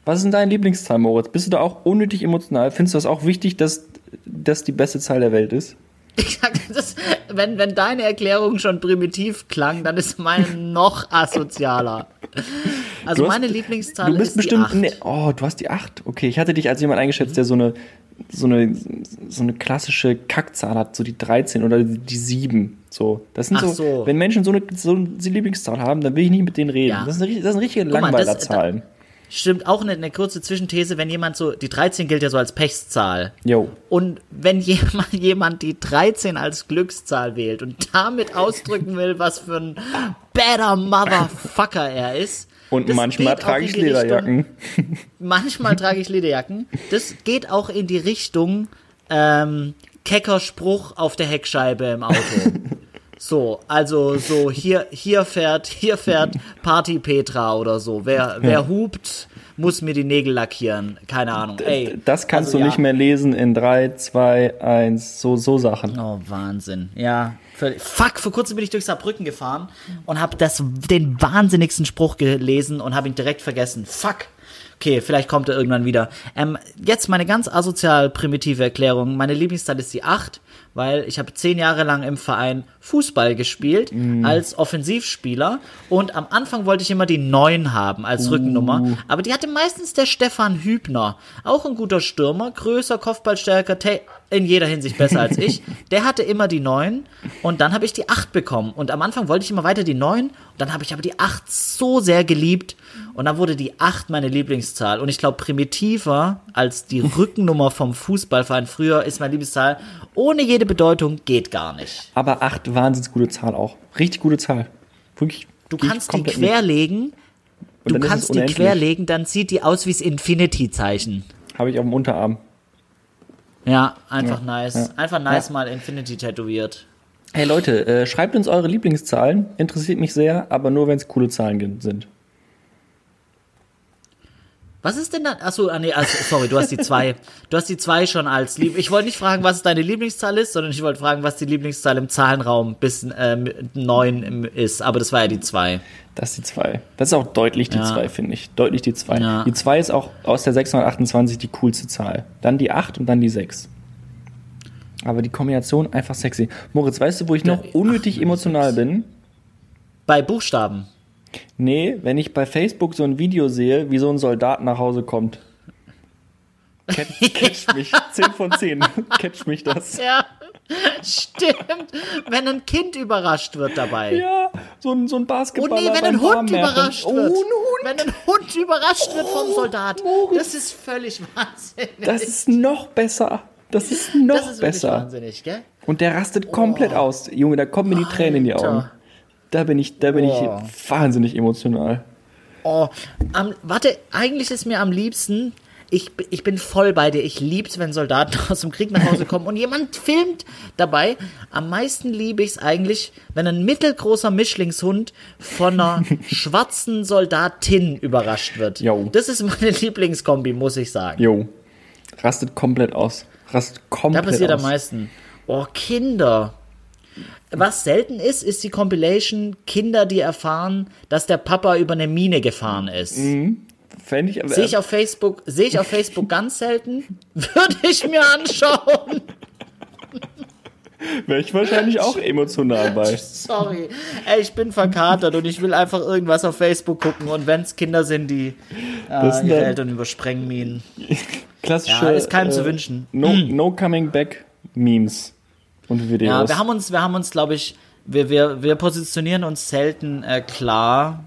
Was ist denn deine Lieblingszahl, Moritz? Bist du da auch unnötig emotional? Findest du das auch wichtig, dass das die beste Zahl der Welt ist? Das, wenn, wenn deine Erklärung schon primitiv klang, dann ist meine noch asozialer. Also hast- meine Lieblingszahl Du bist ist bestimmt. die 8. Nee, oh, du hast die 8. Okay, ich hatte dich als jemand eingeschätzt, der so eine, so eine, so eine klassische Kackzahl hat, so die 13 oder die 7. So. Das sind Ach so, so. Wenn Menschen so eine, so eine Lieblingszahl haben, dann will ich nicht mit denen reden. Ja. Das, sind, das sind richtige Langweilerzahlen. Stimmt, auch eine, eine kurze Zwischenthese, wenn jemand so, die 13 gilt ja so als Pechszahl. Jo. Und wenn jemand, jemand die 13 als Glückszahl wählt und damit ausdrücken will, was für ein better Motherfucker er ist. Und das manchmal trage ich die Richtung- Lederjacken. Manchmal trage ich Lederjacken. Das geht auch in die Richtung ähm, kecker Spruch auf der Heckscheibe im Auto. So, also so hier hier fährt hier fährt Party Petra oder so. Wer wer hupt, muss mir die Nägel lackieren. Keine Ahnung. Ey, Das kannst also du ja. nicht mehr lesen in 3, 2, 1, so, so Sachen. Oh, Wahnsinn. Ja. Fuck, vor kurzem bin ich durch Saarbrücken gefahren und habe das den wahnsinnigsten Spruch gelesen und habe ihn direkt vergessen. Fuck. Okay, vielleicht kommt er irgendwann wieder. Ähm, jetzt meine ganz asozial primitive Erklärung. Meine Lieblingszahl ist die 8, weil ich habe zehn Jahre lang im Verein Fußball gespielt als Offensivspieler und am Anfang wollte ich immer die 9 haben als Rückennummer, aber die hatte meistens der Stefan Hübner, auch ein guter Stürmer, größer, Kopfballstärker, in jeder Hinsicht besser als ich. Der hatte immer die 9 und dann habe ich die 8 bekommen und am Anfang wollte ich immer weiter die 9 und dann habe ich aber die 8 so sehr geliebt und dann wurde die 8 meine Lieblingszahl und ich glaube primitiver als die Rückennummer vom Fußballverein. Früher ist meine Lieblingszahl ohne jede Bedeutung geht gar nicht. Aber 8, wahnsinnig gute Zahl auch. Richtig gute Zahl. Wirklich. Du kannst die querlegen, du kannst die querlegen, dann sieht die aus wie das Infinity-Zeichen. Habe ich auf dem Unterarm. Ja, einfach Ja, nice. ja. Einfach nice Ja. mal Infinity tätowiert. Hey Leute, äh, schreibt uns eure Lieblingszahlen. Interessiert mich sehr, aber nur wenn es coole Zahlen sind. Was ist denn dann? Achso, ah, nee, also, sorry, du hast die zwei. Du hast die zwei schon als lieb. Ich wollte nicht fragen, was deine Lieblingszahl ist, sondern ich wollte fragen, was die Lieblingszahl im Zahlenraum bis ähm, neun ist. Aber das war ja die zwei. Das ist die 2. Das ist auch deutlich die Ja. 2, finde ich. Deutlich die 2. Ja. Die 2 ist auch aus der 628 die coolste Zahl. Dann die 8 und dann die 6. Aber die Kombination einfach sexy. Moritz, weißt du, wo ich noch unnötig 8 und die emotional 6. bin? Bei Buchstaben. Nee, wenn ich bei Facebook so ein Video sehe, wie so ein Soldat nach Hause kommt. Catch, catch mich. 10 von 10. Catch mich das. Ja, stimmt. Wenn ein Kind überrascht wird dabei. Ja, so ein, so ein Oh Basketballer nee, wenn ein Hund überrascht Oh, wird. ein Hund. Wenn ein Hund überrascht wird vom Soldat. Das ist völlig wahnsinnig. Das ist noch besser. Das ist noch Das ist besser. wahnsinnig, gell? Und der rastet komplett aus. Junge, da kommen mir die Tränen in die. Augen. Da bin ich, da bin Oh. ich wahnsinnig emotional. Oh, am, warte, eigentlich ist mir am liebsten, ich, ich bin voll bei dir. Ich lieb's, wenn Soldaten aus dem Krieg nach Hause kommen und jemand filmt dabei. Am meisten liebe ich's eigentlich, wenn ein mittelgroßer Mischlingshund von einer schwarzen Soldatin überrascht wird. Jo. Das ist meine Lieblingskombi, muss ich sagen. Jo. Rastet komplett aus. Rastet Da komplett passiert aus. am meisten. Oh, Kinder. Was selten ist, ist die Compilation Kinder, die erfahren, dass der Papa über eine Mine gefahren ist. Fänd ich, aber, Sehe ich auf Facebook, sehe ich auf Facebook ganz selten. Würde ich mir anschauen. wäre ich wahrscheinlich auch emotional bei. Sorry. Ey, ich bin verkatert und ich will einfach irgendwas auf Facebook gucken. Und wenn es Kinder sind, die äh, sind ihre Eltern übersprengen Minen. Klassische. Ja, ist keinem zu wünschen. No, no coming back Memes und Videos. Ja, wir haben uns, wir haben uns, glaube ich, wir, wir, wir positionieren uns selten äh, klar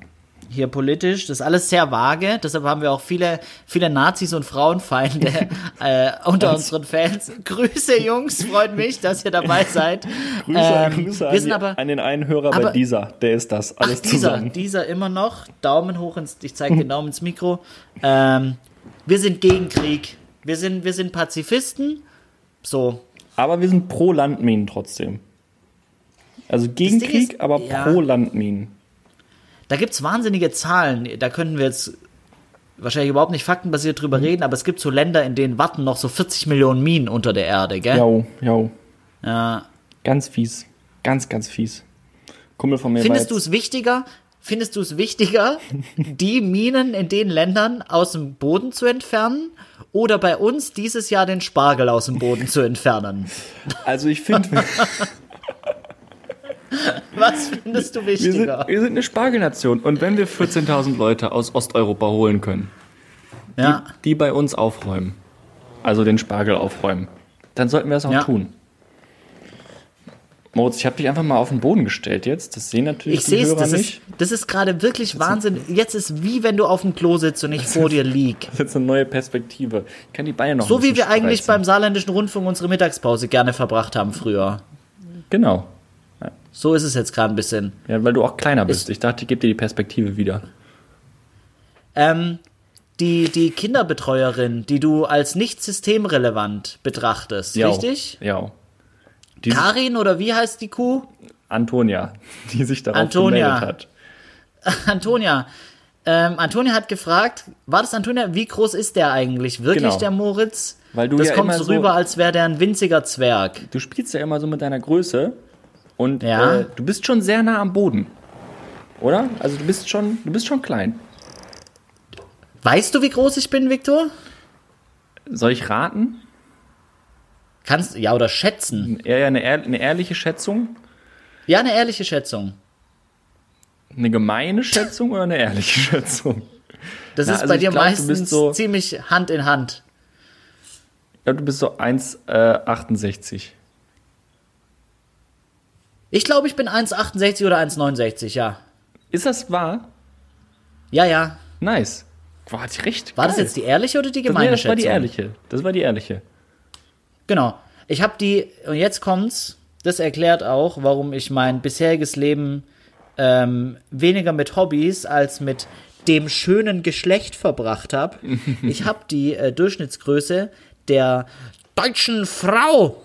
hier politisch. Das ist alles sehr vage. Deshalb haben wir auch viele, viele Nazis und Frauenfeinde äh, unter unseren Fans. Grüße, Jungs, freut mich, dass ihr dabei seid. Grüße, Ähm, Grüße wir an, die, aber, an den einen Hörer bei aber- dieser. Der ist das. Alles Ach, dieser, zusammen. dieser immer noch. Daumen hoch ins, ich zeige den Daumen ins Mikro. Ähm, wir sind gegen Krieg. Wir sind, wir sind Pazifisten. So. Aber wir sind pro Landminen trotzdem. Also gegen Krieg, ist- aber ja. pro Landminen. Da gibt's wahnsinnige Zahlen. Da könnten wir jetzt wahrscheinlich überhaupt nicht faktenbasiert drüber Mhm. reden, aber es gibt so Länder, in denen warten noch so 40 Millionen Minen unter der Erde, gell? Jo, jo. Ja. Ganz fies. Ganz, ganz fies. Kumpel von mir Findest du es wichtiger? Findest du es wichtiger, die Minen in den Ländern aus dem Boden zu entfernen oder bei uns dieses Jahr den Spargel aus dem Boden zu entfernen? Also ich finde, Was findest du wir, sind, wichtiger? wir sind eine Spargelnation. Und wenn wir 14.000 Leute aus Osteuropa holen können, Ja. die bei uns aufräumen, also den Spargel aufräumen, dann sollten wir das auch Ja. tun. Moritz, ich habe dich einfach mal auf den Boden gestellt jetzt. Das sehen natürlich Ich die sehe es, Hörer das ist, nicht. das ist gerade wirklich Wahnsinn. Jetzt ist wie wenn du auf dem Klo sitzt und ich vor dir lieg. Das ist jetzt eine neue Perspektive. Ich kann die Beine noch So wie wir eigentlich spreizen. beim saarländischen Rundfunk unsere Mittagspause gerne verbracht haben früher. Genau. So ist es jetzt gerade ein bisschen. Ja, weil du auch kleiner bist. Ist- Ich dachte, ich gebe dir die Perspektive wieder. Ähm, die, die Kinderbetreuerin, die du als nicht systemrelevant betrachtest, Ja. richtig? Ja. Die Karin oder wie heißt die Kuh? Antonia, die sich darauf Antonia. gemeldet hat. Antonia. Ähm, Antonia hat gefragt, war das Antonia, wie groß ist der eigentlich? Wirklich Genau. der Moritz? Weil du das ja kommt so- rüber, als wäre der ein winziger Zwerg. Du spielst ja immer so mit deiner Größe und Ja. äh, du bist schon sehr nah am Boden. Oder? Also du bist schon, du bist schon klein. Weißt du, wie groß ich bin, Viktor? Soll ich raten? Kannst, ja, oder schätzen. Eher eine, ehr- eine ehrliche Schätzung? Ja, eine ehrliche Schätzung. Eine gemeine Schätzung oder eine ehrliche Schätzung? Das Ja, ist also bei dir glaub, meistens so- ziemlich Hand in Hand. Ich glaube, du bist so 1,68. Ich glaube, ich bin 1,68 oder 1,69, ja. Ist das wahr? Ja, ja. Nice. Boah, hatte ich recht. War das Geil. jetzt die ehrliche oder die das, gemeine nee, das war die Schätzung? ehrliche. Das war die ehrliche. Genau. Ich habe die, und jetzt kommt's, das erklärt auch, warum ich mein bisheriges Leben ähm, weniger mit Hobbys als mit dem schönen Geschlecht verbracht habe. ich habe die äh, Durchschnittsgröße der deutschen Frau.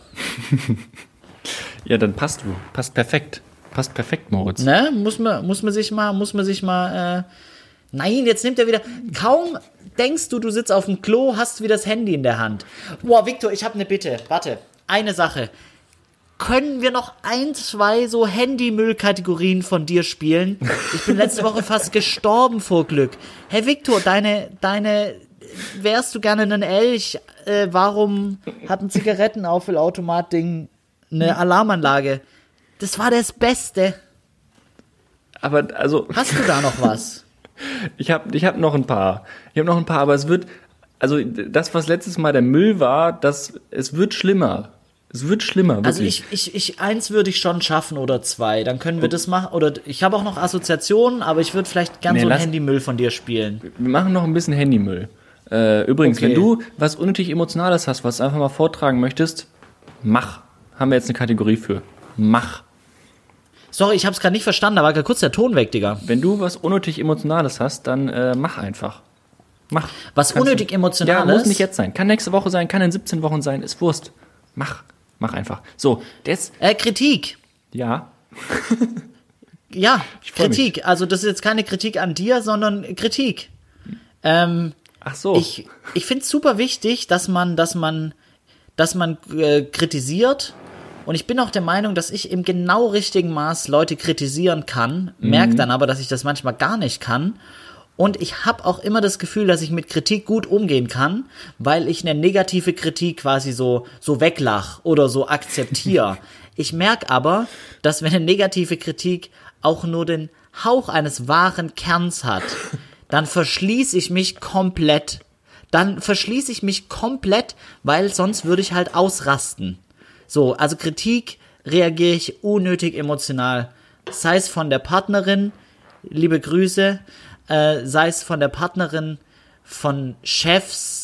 Ja, dann passt du. Passt perfekt. Passt perfekt, Moritz. Ne? Muss man, muss man sich mal, muss man sich mal. Äh, nein, jetzt nimmt er wieder. Kaum denkst du, du sitzt auf dem Klo, hast wieder das Handy in der Hand. Boah, Victor, ich habe eine Bitte. Warte, eine Sache. Können wir noch ein, zwei so Handymüll-Kategorien von dir spielen? Ich bin letzte Woche fast gestorben vor Glück. Herr Victor, deine, deine, wärst du gerne ein Elch? Äh, warum hat ein Zigarettenauffüllautomat-Ding eine Alarmanlage? Das war das Beste. Aber also, Hast du da noch was? Ich habe ich hab noch ein paar. Ich habe noch ein paar, aber es wird, also das, was letztes Mal der Müll war, das, es wird schlimmer. Es wird schlimmer, wirklich. Also ich, ich, ich, eins würde ich schon schaffen oder zwei. Dann können wir das machen. Oder ich habe auch noch Assoziationen, aber ich würde vielleicht gern Nee, so einen Handymüll von dir spielen. Wir machen noch ein bisschen Handymüll. Äh, übrigens, Okay. wenn du was unnötig Emotionales hast, was du einfach mal vortragen möchtest, mach. haben wir jetzt eine Kategorie für. Mach. Sorry, ich hab's gerade nicht verstanden, da war gerade kurz der Ton weg, Digga. Wenn du was unnötig Emotionales hast, dann äh, mach einfach. Mach. Was Kannst unnötig du- Emotionales? Ja, muss nicht jetzt sein. Kann nächste Woche sein, kann in 17 Wochen sein, ist Wurst. Mach. Mach einfach. So, das, Äh, Kritik. ja. Ja, Kritik. Also das ist jetzt keine Kritik an dir, sondern Kritik. Ähm, Ach so. ich ich finde es super wichtig, dass man, dass man, dass man äh, kritisiert. Und ich bin auch der Meinung, dass ich im genau richtigen Maß Leute kritisieren kann, merke dann aber, dass ich das manchmal gar nicht kann. Und ich habe auch immer das Gefühl, dass ich mit Kritik gut umgehen kann, weil ich eine negative Kritik quasi so, so weglach oder so akzeptiere. ich merke aber, dass wenn eine negative Kritik auch nur den Hauch eines wahren Kerns hat, dann verschließe ich mich komplett. Dann verschließe ich mich komplett, weil sonst würde ich halt ausrasten. So, also Kritik reagiere ich unnötig emotional. Sei es von der Partnerin, liebe Grüße, äh, sei es von der Partnerin, von Chefs,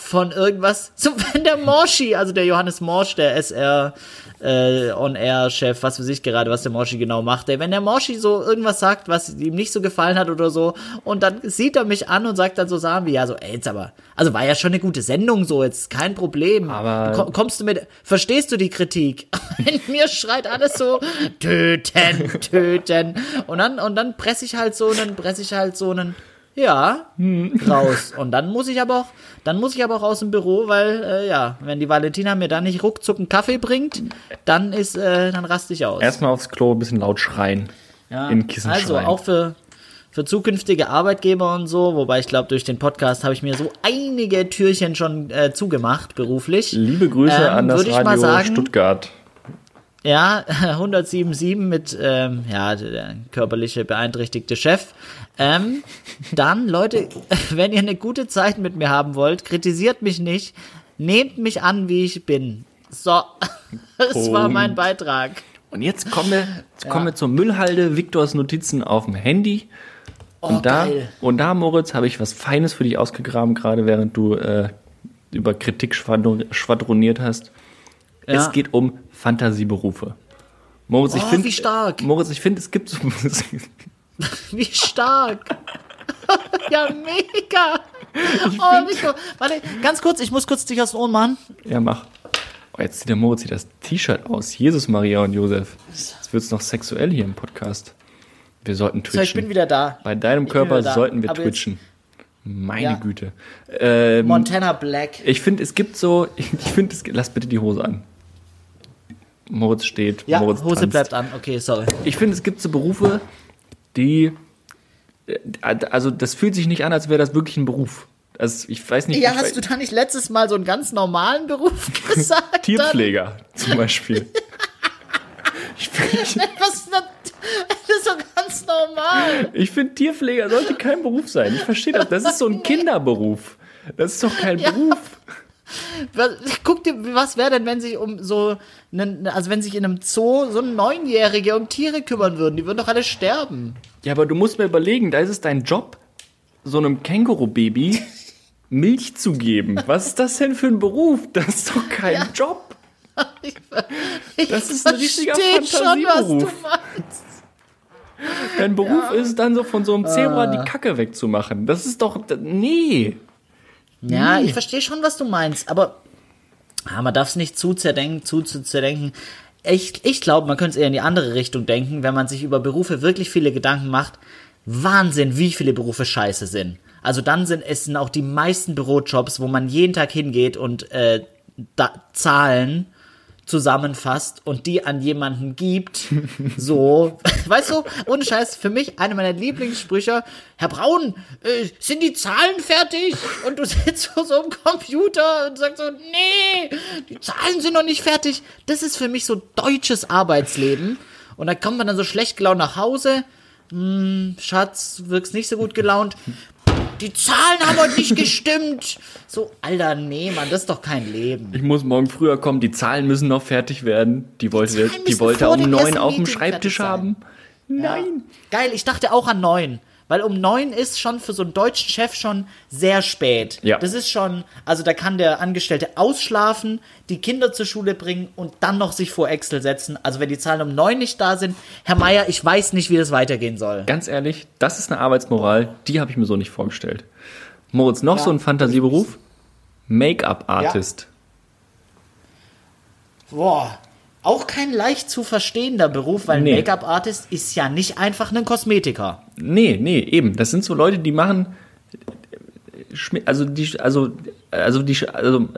von irgendwas. So, wenn der Morschi, also der Johannes Morsch, der SR äh, On-Air-Chef, was weiß ich gerade, was der Morschi genau macht, ey, wenn der Morschi so irgendwas sagt, was ihm nicht so gefallen hat oder so, und dann sieht er mich an und sagt dann so Sachen wie, ja, so, ey, jetzt aber, also war ja schon eine gute Sendung, so, jetzt kein Problem. Aber- Ko- kommst du mit, verstehst du die Kritik? In mir schreit alles so, töten, töten. Und dann, und dann presse ich halt so einen, presse ich halt so einen, ja, raus. Und dann muss ich aber auch, dann muss ich aber auch aus dem Büro, weil, äh, ja, wenn die Valentina mir dann nicht ruckzuck einen Kaffee bringt, dann ist, äh, dann raste ich aus. Erstmal aufs Klo ein bisschen laut schreien. Ja, in Kissen also schreien. auch für, für zukünftige Arbeitgeber und so, wobei ich glaube, durch den Podcast habe ich mir so einige Türchen schon äh, zugemacht, beruflich. Liebe Grüße Ähm, an das Radio sagen- Stuttgart. Ja, 107,7 mit, ähm, ja, der körperliche beeinträchtigte Chef. Ähm, dann, Leute, wenn ihr eine gute Zeit mit mir haben wollt, kritisiert mich nicht, nehmt mich an, wie ich bin. So, das war mein. Beitrag. Und jetzt kommen wir, jetzt kommen wir zur Müllhalde, Viktors Notizen auf dem Handy. Und Oh, da, geil. und da, Moritz, habe ich was Feines für dich ausgegraben, gerade während du äh, über Kritik schwadro- schwadroniert hast. Ja. Es geht um Fantasieberufe. Moritz, ich Oh, finde, wie stark. Moritz, ich finde, es gibt so, Wie stark. ja, mega. Oh, Vico, warte, ganz kurz, ich muss kurz dich aus dem Ohren machen. ja mach. Oh, jetzt zieht der Moritz hier das T-Shirt aus. Jesus, Maria und Josef. Jetzt wird's noch sexuell hier im Podcast. Wir sollten twitchen. So, ich bin wieder da. Bei deinem Ich Körper sollten wir Aber twitchen. Meine Ja. Güte. Ähm, Montana Black. ich finde, es gibt so, ich finde, es lass bitte die Hose an. Moritz steht, Ja, Moritz Hose tanzt. bleibt an. Okay, sorry. Ich finde, es gibt so Berufe, die, äh, also das fühlt sich nicht an, als wäre das wirklich ein Beruf. Also ich weiß nicht. Ja, hast du da nicht letztes Mal so einen ganz normalen Beruf gesagt? Tierpfleger zum Beispiel. ich finde? Was das? Ist doch ganz normal. ich find, Tierpfleger sollte kein Beruf sein. Ich verstehe das. Das ist so ein Kinderberuf. Das ist doch kein Ja. Beruf. Was, guck dir, was wäre denn, wenn sich um so, einen, also wenn sich in einem Zoo so Neunjährige um Tiere kümmern würden? Die würden doch alle sterben. Ja, aber du musst mir überlegen, da ist es dein Job, so einem Känguru-Baby Milch zu geben. Was ist das denn für ein Beruf? Das ist doch kein Job. Ich, ich Das ist ein richtiger versteh schon, was du Fantasieberuf. meinst. Dein Beruf ist dann so von so einem Zebra Ah. die Kacke wegzumachen. Das ist doch. Nee. Ja, Nee. ich verstehe schon, was du meinst, aber ah, man darf es nicht zu zerdenken, zu, zu zerdenken. Ich, ich glaube, man könnte es eher in die andere Richtung denken, wenn man sich über Berufe wirklich viele Gedanken macht. Wahnsinn, wie viele Berufe scheiße sind. Also dann sind es sind auch die meisten Bürojobs, wo man jeden Tag hingeht und äh, da, Zahlen zusammenfasst und die an jemanden gibt. So, weißt du, ohne Scheiß, für mich eine meiner Lieblingssprüche, Herr Braun, äh, sind die Zahlen fertig? Und du sitzt vor so einem Computer und sagst so, nee, die Zahlen sind noch nicht fertig. Das ist für mich so deutsches Arbeitsleben. Und da kommt man dann so schlecht gelaunt nach Hause. Hm, Schatz, wirkst nicht so gut gelaunt. Die Zahlen haben heute nicht gestimmt. So, Alter, nee, Mann, das ist doch kein Leben. Ich muss morgen früher kommen, die Zahlen müssen noch fertig werden. Die wollte, die müssen wollte um neun auf dem Schreibtisch haben. Nein. Geil, ich dachte auch an neun. Weil um neun ist schon für so einen deutschen Chef schon sehr spät. Ja. Das ist schon, also da kann der Angestellte ausschlafen, die Kinder zur Schule bringen und dann noch sich vor Excel setzen. Also wenn die Zahlen um neun nicht da sind, Herr Meier, ich weiß nicht, wie das weitergehen soll. Ganz ehrlich, das ist eine Arbeitsmoral, die habe ich mir so nicht vorgestellt. Moritz, noch so ein Fantasieberuf? Make-up-Artist. Boah, auch kein leicht zu verstehender Beruf, weil Nee. ein Make-up-Artist ist ja nicht einfach ein Kosmetiker. Nee, nee, eben. Das sind so Leute, die machen. Also die, also, also die, also,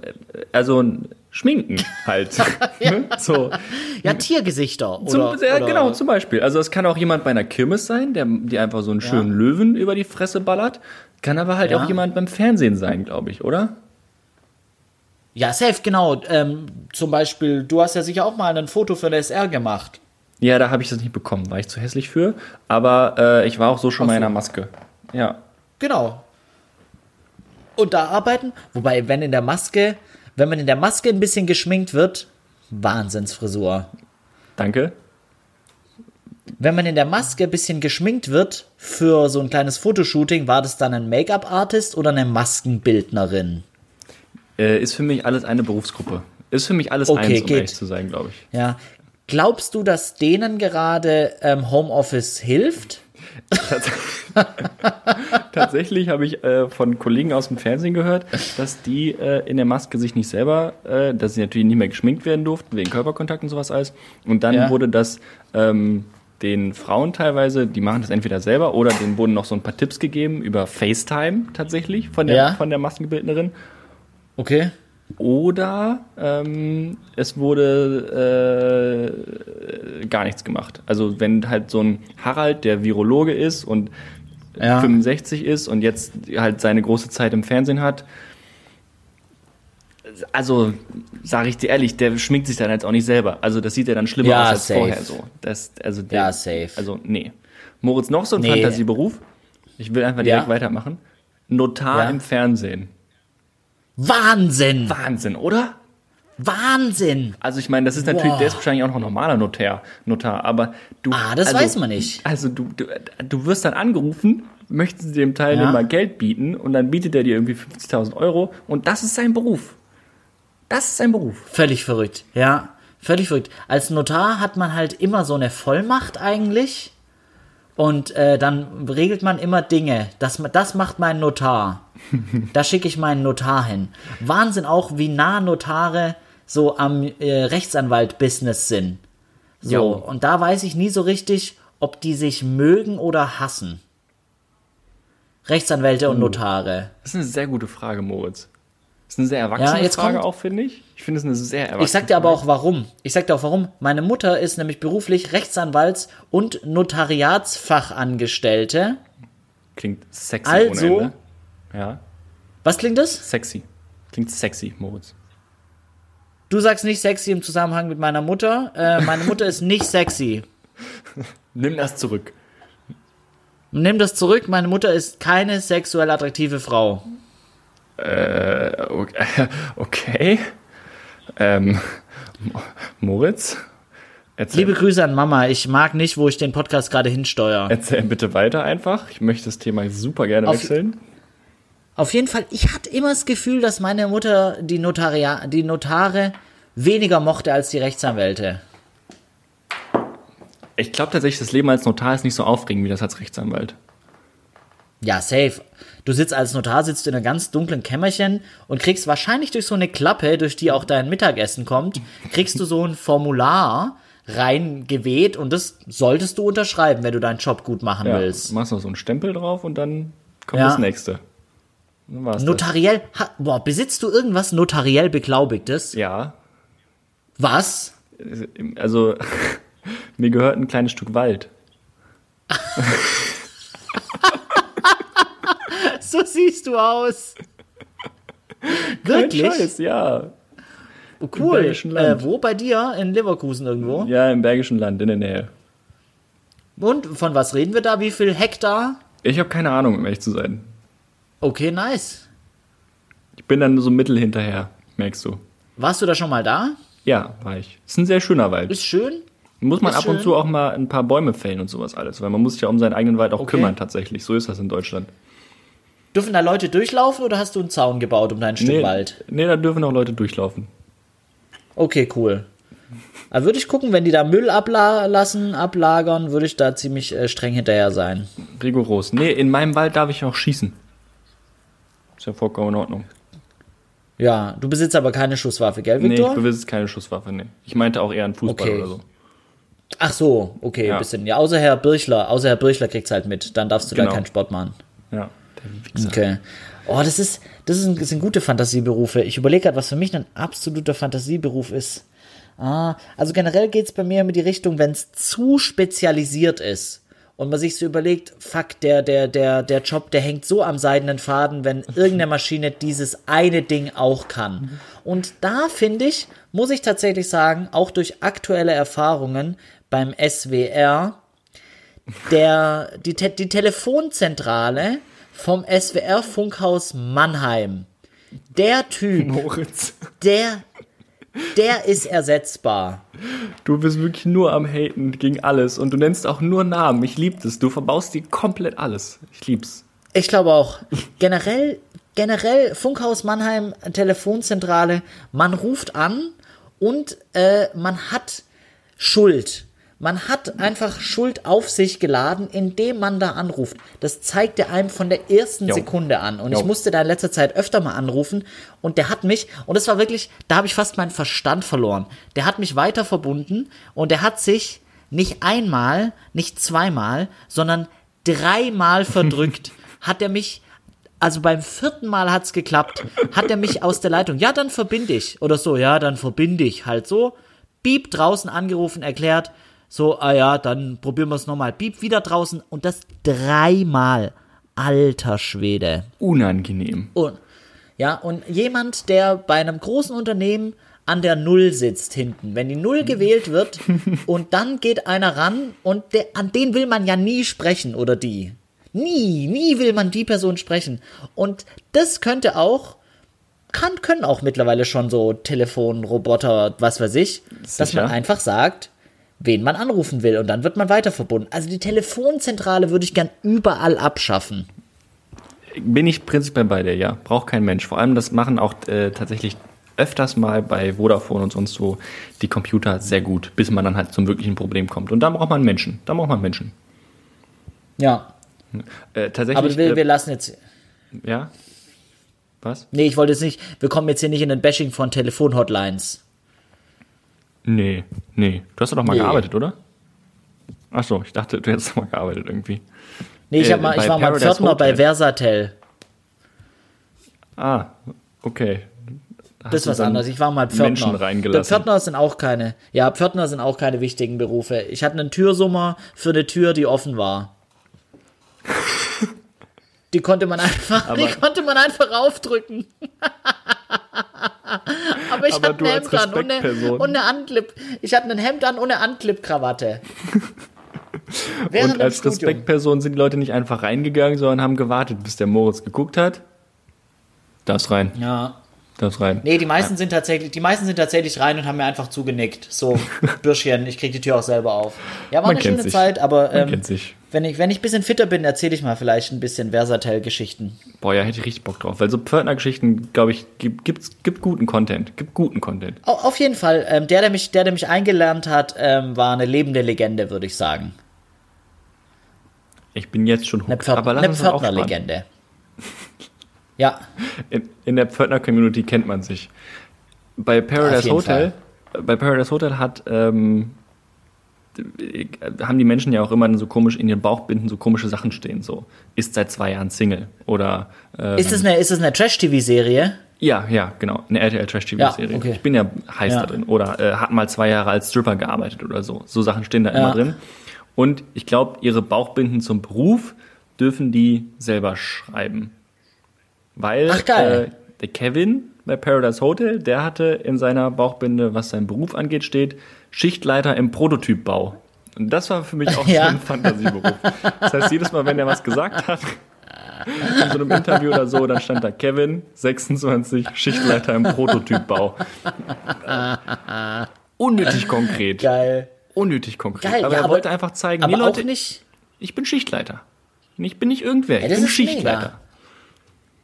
also schminken halt. Ne? So. Ja, Tiergesichter. Zum, oder, ja, oder, genau, zum Beispiel. Also es kann auch jemand bei einer Kirmes sein, der, die einfach so einen schönen Löwen über die Fresse ballert. Kann aber halt Ja. auch jemand beim Fernsehen sein, glaube ich, oder? Ja, safe, genau. Ähm, zum Beispiel, du hast ja sicher auch mal ein Foto für eine SR gemacht. Ja, da habe ich das nicht bekommen, war ich zu hässlich für. Aber äh, ich war auch so schon mal in einer Maske. Ja. Genau. Und da arbeiten, wobei, wenn in der Maske, wenn man in der Maske ein bisschen geschminkt wird, Wahnsinnsfrisur. Danke. Wenn man in der Maske ein bisschen geschminkt wird für so ein kleines Fotoshooting, war das dann ein Make-up-Artist oder eine Maskenbildnerin? Äh, ist für mich alles eine Berufsgruppe. Ist für mich alles Okay, eins, um geht. ehrlich zu sein, glaube ich. Ja. Glaubst du, dass denen gerade ähm, Homeoffice hilft? Tatsächlich habe ich äh, von Kollegen aus dem Fernsehen gehört, dass die äh, in der Maske sich nicht selber, äh, dass sie natürlich nicht mehr geschminkt werden durften, wegen Körperkontakt und sowas alles. Und dann Ja. wurde das ähm, den Frauen teilweise, die machen das entweder selber oder denen wurden noch so ein paar Tipps gegeben über FaceTime tatsächlich von der, Ja. von der Maskenbildnerin. Okay. Oder ähm, es wurde äh, gar nichts gemacht. Also wenn halt so ein Harald, der Virologe ist und Ja. 65 ist und jetzt halt seine große Zeit im Fernsehen hat, also sage ich dir ehrlich, der schminkt sich dann jetzt auch nicht selber. Also das sieht ja dann schlimmer Ja, aus als safe. vorher so. Das, also der, Ja, safe. Also nee. Moritz, noch so ein Nee. Fantasieberuf? Ich will einfach direkt Ja. weitermachen. Notar im Fernsehen. Wahnsinn! Wahnsinn, oder? Wahnsinn! Also ich meine, das ist natürlich, Boah. der ist wahrscheinlich auch noch ein normaler Notar, Notar aber du... Ah, das also, weiß man nicht. Also du, du, du wirst dann angerufen, möchtest dem Teilnehmer Ja. Geld bieten und dann bietet er dir irgendwie 50.000 Euro und das ist sein Beruf. Das ist sein Beruf. Völlig verrückt, ja. Völlig verrückt. Als Notar hat man halt immer so eine Vollmacht eigentlich. Und äh, dann regelt man immer Dinge. Das, das macht mein Notar. da schicke ich meinen Notar hin. Wahnsinn auch, wie nah Notare so am äh, Rechtsanwalt-Business sind. So, Jo. und da weiß ich nie so richtig, ob die sich mögen oder hassen. Rechtsanwälte und Notare. Das ist eine sehr gute Frage, Moritz. Das ist eine sehr erwachsene Ja, jetzt Frage kommt- auch, finde ich. Ich finde es eine sehr erwachsene Ich sag dir aber Frage. auch warum. Ich sag dir auch warum. Meine Mutter ist nämlich beruflich Rechtsanwalts- und Notariatsfachangestellte. Klingt sexy Also- ohne Ende. Ja, Was klingt das? sexy. Klingt sexy, Moritz. Du sagst nicht sexy im Zusammenhang mit meiner Mutter. Äh, meine Mutter ist nicht sexy. Nimm das zurück. Nimm das zurück. Meine Mutter ist keine sexuell attraktive Frau. Äh, okay. okay. Ähm, Mo- Moritz? Erzähl, Liebe Grüße an Mama. Ich mag nicht, wo ich den Podcast gerade hinsteuere. erzähl bitte weiter einfach. Ich möchte das Thema super gerne Auf- wechseln. Auf jeden Fall, ich hatte immer das Gefühl, dass meine Mutter die, Notaria die Notare weniger mochte als die Rechtsanwälte. Ich glaube tatsächlich, das Leben als Notar ist nicht so aufregend wie das als Rechtsanwalt. Ja, safe. Du sitzt als Notar, sitzt in einem ganz dunklen Kämmerchen und kriegst wahrscheinlich durch so eine Klappe, durch die auch dein Mittagessen kommt, kriegst du so ein Formular reingeweht und das solltest du unterschreiben, wenn du deinen Job gut machen Ja, willst. machst noch so einen Stempel drauf und dann kommt Ja. das nächste. Notariell, ha, boah, besitzt du irgendwas notariell beglaubigtes? Ja, Was? also mir gehört ein kleines Stück Wald. So siehst du aus. Wirklich? Kein Scheiß, ja. Oh, cool. Äh, wo bei dir? In Leverkusen irgendwo? Ja, im Bergischen Land, in der Nähe. Und von was reden wir da? Wie viel Hektar? Ich habe keine Ahnung, um ehrlich zu sein. Okay, nice. Ich bin dann so mittel hinterher, merkst du. Warst du da schon mal da? Ja, war ich. Ist ein sehr schöner Wald. Ist schön. Muss man Ist ab und schön. zu auch mal ein paar Bäume fällen und sowas alles, weil man muss sich ja um seinen eigenen Wald auch Okay. kümmern tatsächlich. So ist das in Deutschland. Dürfen da Leute durchlaufen oder hast du einen Zaun gebaut um dein Stück Nee, Wald? nee, da dürfen auch Leute durchlaufen. Okay, cool. Also würde ich gucken, wenn die da Müll ablassen, ablagern, würde ich da ziemlich äh, streng hinterher sein. Rigoros. Nee, in meinem Wald darf ich auch schießen. Ist ja vollkommen in Ordnung. Ja, du besitzt aber keine Schusswaffe, gell, Nee, ich Victor? besitze keine Schusswaffe, nee. Ich meinte auch eher einen Fußball Okay. oder so. Ach so, okay, Ja. ein bisschen. Ja, außer Herr Birchler, außer Herr Birchler kriegt's halt mit. Dann darfst du da Genau. keinen Sport machen. Ja. Okay. Oh, das ist, das ist das sind gute Fantasieberufe. Ich überlege gerade, was für mich ein absoluter Fantasieberuf ist. Ah, also generell geht's bei mir in die Richtung, wenn es zu spezialisiert ist und man sich so überlegt, fuck, der, der, der, der Job, der hängt so am seidenen Faden, wenn irgendeine Maschine dieses eine Ding auch kann. Und da finde ich, muss ich tatsächlich sagen, auch durch aktuelle Erfahrungen beim SWR, der, die, Te die Telefonzentrale vom SWR Funkhaus Mannheim. Der Typ, Moritz, der, der ist ersetzbar. du bist wirklich nur am Haten gegen alles und du nennst auch nur Namen. Ich lieb das. Du verbaust dir komplett alles. Ich lieb's. Ich glaube auch. Generell, generell Funkhaus Mannheim Telefonzentrale, man ruft an und äh, man hat Schuld. Man hat einfach Schuld auf sich geladen, indem man da anruft. Das zeigt er einem von der ersten Jo. Sekunde an. Und ich Jo. musste da in letzter Zeit öfter mal anrufen und der hat mich, und das war wirklich, da habe ich fast meinen Verstand verloren. Der hat mich weiter verbunden und der hat sich nicht einmal, nicht zweimal, sondern dreimal verdrückt. hat er mich also beim vierten Mal hat's geklappt, hat er mich aus der Leitung, ja, dann verbinde ich. Oder so, ja, dann verbinde ich. Halt so. Piep draußen angerufen, erklärt. So, ah ja, dann probieren wir es nochmal. Piep wieder draußen. Und das dreimal. Alter Schwede. Unangenehm. Und, ja, und jemand, der bei einem großen Unternehmen an der Null sitzt hinten, wenn die Null gewählt wird und dann geht einer ran und der, an den will man ja nie sprechen oder die. Nie, nie will man die Person sprechen. Und das könnte auch, kann, können auch mittlerweile schon so Telefonroboter, was weiß ich, dass man Sicher. einfach sagt, wen man anrufen will und dann wird man weiter verbunden. Also die Telefonzentrale würde ich gern überall abschaffen. Bin ich prinzipiell bei dir, ja. Braucht kein Mensch. Vor allem, das machen auch äh, tatsächlich öfters mal bei Vodafone und sonst so die Computer sehr gut, bis man dann halt zum wirklichen Problem kommt. Und da braucht man Menschen. Da braucht man Menschen. Ja, Äh, tatsächlich. aber wir, äh, wir lassen jetzt, ja. Was? Nee, ich wollte jetzt nicht, wir kommen jetzt hier nicht in den Bashing von Telefonhotlines. Nee, nee. Du hast doch mal Nee. gearbeitet, oder? Ach so, ich dachte, du hättest doch mal gearbeitet irgendwie. Nee, ich, Äh, mal, ich war mal Pförtner bei. Versatel. Ah, okay. Da Das hast ist was anderes. Ich war mal Pförtner. Menschen reingelassen. Pförtner sind auch keine, ja, Pförtner sind auch keine wichtigen Berufe. Ich hatte einen Türsummer für eine Tür, die offen war. Die konnte man einfach, die Aber- konnte man einfach aufdrücken. Aber ich Aber hatte ein Hemd an und eine, und eine Antipp. Ich hatte ein Hemd an und eine Antipp-Krawatte. Während Und als Studium. Respektperson sind die Leute nicht einfach reingegangen, sondern haben gewartet, bis der Moritz geguckt hat. Darf's rein, Ja. Darf's rein. Nee, die meisten sind tatsächlich, die meisten sind tatsächlich rein und haben mir einfach zugenickt. So, Bürschchen, ich krieg die Tür auch selber auf. Ja, war Man eine schöne sich. Zeit, aber ähm, wenn ich, wenn ich ein bisschen fitter bin, erzähle ich mal vielleicht ein bisschen Versatel-Geschichten. Boah, ja, hätte ich richtig Bock drauf. Weil so Pförtner-Geschichten, glaube ich, gibt, gibt's, gibt guten Content. Gibt guten Content. Au- Auf jeden Fall, ähm, der, der mich, der, der mich eingelernt hat, ähm, war eine lebende Legende, würde ich sagen. Ich bin jetzt schon Eine, hooked. Aber lass eine uns mal aufspannen. Pförtner-Legende. Ja, In, in der Pförtner-Community kennt man sich. Bei Paradise Hotel, bei Paradise Hotel hat, ähm, haben die Menschen ja auch immer so komisch in ihren Bauchbinden so komische Sachen stehen, so ist seit zwei Jahren Single oder ähm, ist das eine, ist das eine Trash-TV-Serie? ja, ja, genau, eine RTL Trash TV Serie. Ja, okay. Ich bin ja heiß Ja. da drin oder äh, hat mal zwei Jahre als Stripper gearbeitet oder so. So Sachen stehen da immer Ja. drin. Und ich glaube, ihre Bauchbinden zum Beruf dürfen die selber schreiben. Weil Ach. Äh, der Kevin bei Paradise Hotel, der hatte in seiner Bauchbinde, was seinen Beruf angeht, steht Schichtleiter im Prototypbau. Und das war für mich auch Ja. so ein Fantasieberuf. Das heißt, jedes Mal, wenn er was gesagt hat, in so einem Interview oder so, dann stand da Kevin, 26, Schichtleiter im Prototypbau. Unnötig konkret. Geil. unnötig konkret. Geil, aber ja, er aber- wollte einfach zeigen, Aber nee, Leute, auch nicht. ich bin Schichtleiter. Ich bin nicht irgendwer, ich das bin Schichtleiter. mega.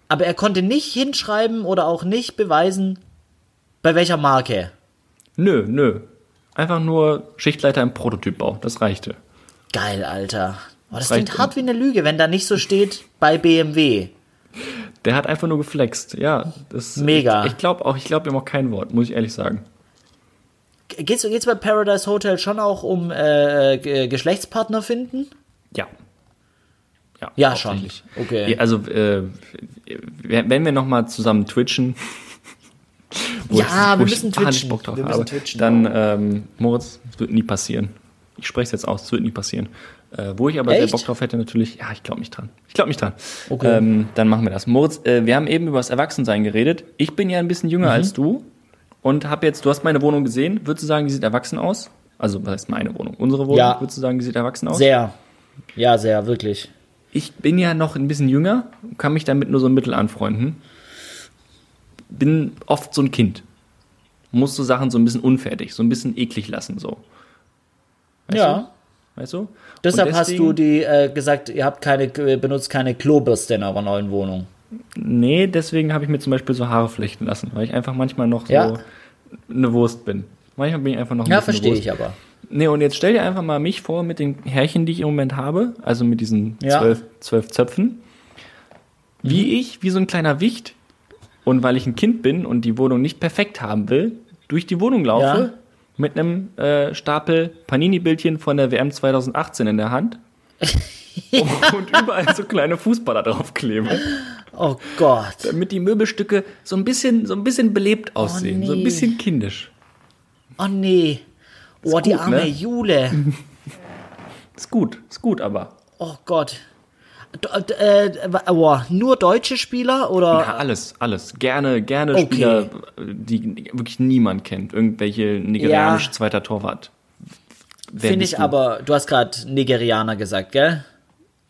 Aber er konnte nicht hinschreiben oder auch nicht beweisen, bei welcher Marke. Nö, nö. Einfach nur Schichtleiter im Prototypbau, das reichte. Geil, Alter. Oh, das Reicht klingt hart wie eine Lüge, wenn da nicht so steht bei BMW. Der hat einfach nur geflext, ja. Das, Mega. Ich, ich glaube auch, ich glaube ihm auch kein Wort, muss ich ehrlich sagen. Geht's, geht's bei Paradise Hotel schon auch um äh, G- Geschlechtspartner finden? Ja. Ja, Ja, schon. Okay. Also, äh, wenn wir nochmal zusammen twitchen, Ja, wir wo müssen twitchen. Bock drauf Wir müssen twitchen. dann, ähm, Moritz, es wird nie passieren. Ich spreche es jetzt aus, es wird nie passieren. Äh, wo ich aber sehr Echt? Bock drauf hätte, natürlich, ja, ich glaube nicht dran. Ich glaube nicht dran. Okay. Ähm, dann machen wir das. Moritz, äh, wir haben eben über das Erwachsensein geredet. Ich bin ja ein bisschen Mhm. jünger als du und habe jetzt, du hast meine Wohnung gesehen. Würdest du sagen, die sieht erwachsen aus? Also, was heißt meine Wohnung? Unsere Wohnung? Ja. Würdest du sagen, die sieht erwachsen aus? Sehr. Ja, sehr, wirklich. Ich bin ja noch ein bisschen jünger, kann mich damit nur so mittel anfreunden. Bin oft so ein Kind. Muss so Sachen so ein bisschen unfertig, so ein bisschen eklig lassen, so. Weißt ja. Du? Weißt du? Deshalb Und hast deswegen- du die äh, gesagt, ihr habt keine, äh, benutzt keine Klobürste in eurer neuen Wohnung. Nee, deswegen habe ich mir zum Beispiel so Haare flechten lassen, weil ich einfach manchmal noch so Ja. eine Wurst bin. Manchmal bin ich einfach noch ein Ja, verstehe ich aber. Nee, und jetzt stell dir einfach mal mich vor mit den Härchen, die ich im Moment habe, also mit diesen Ja. zwölf, zwölf Zöpfen, wie ich, wie so ein kleiner Wicht, und weil ich ein Kind bin und die Wohnung nicht perfekt haben will, durch die Wohnung laufe, Ja. mit einem äh, Stapel Panini-Bildchen von der WM 2018 in der Hand und überall so kleine Fußballer draufklebe, Oh Gott. damit die Möbelstücke so ein bisschen, so ein bisschen belebt aussehen, so ein nee. bisschen kindisch. Oh nee. Oh, die gut, arme ne? Jule. Ist gut, ist gut, aber. Oh Gott. D äh, oh, nur deutsche Spieler oder? Ja, alles, alles. Gerne, gerne Okay. Spieler, die wirklich niemand kennt. Irgendwelche nigerianisch Ja. zweiter Torwart. Finde ich du? aber, du hast gerade Nigerianer gesagt, gell?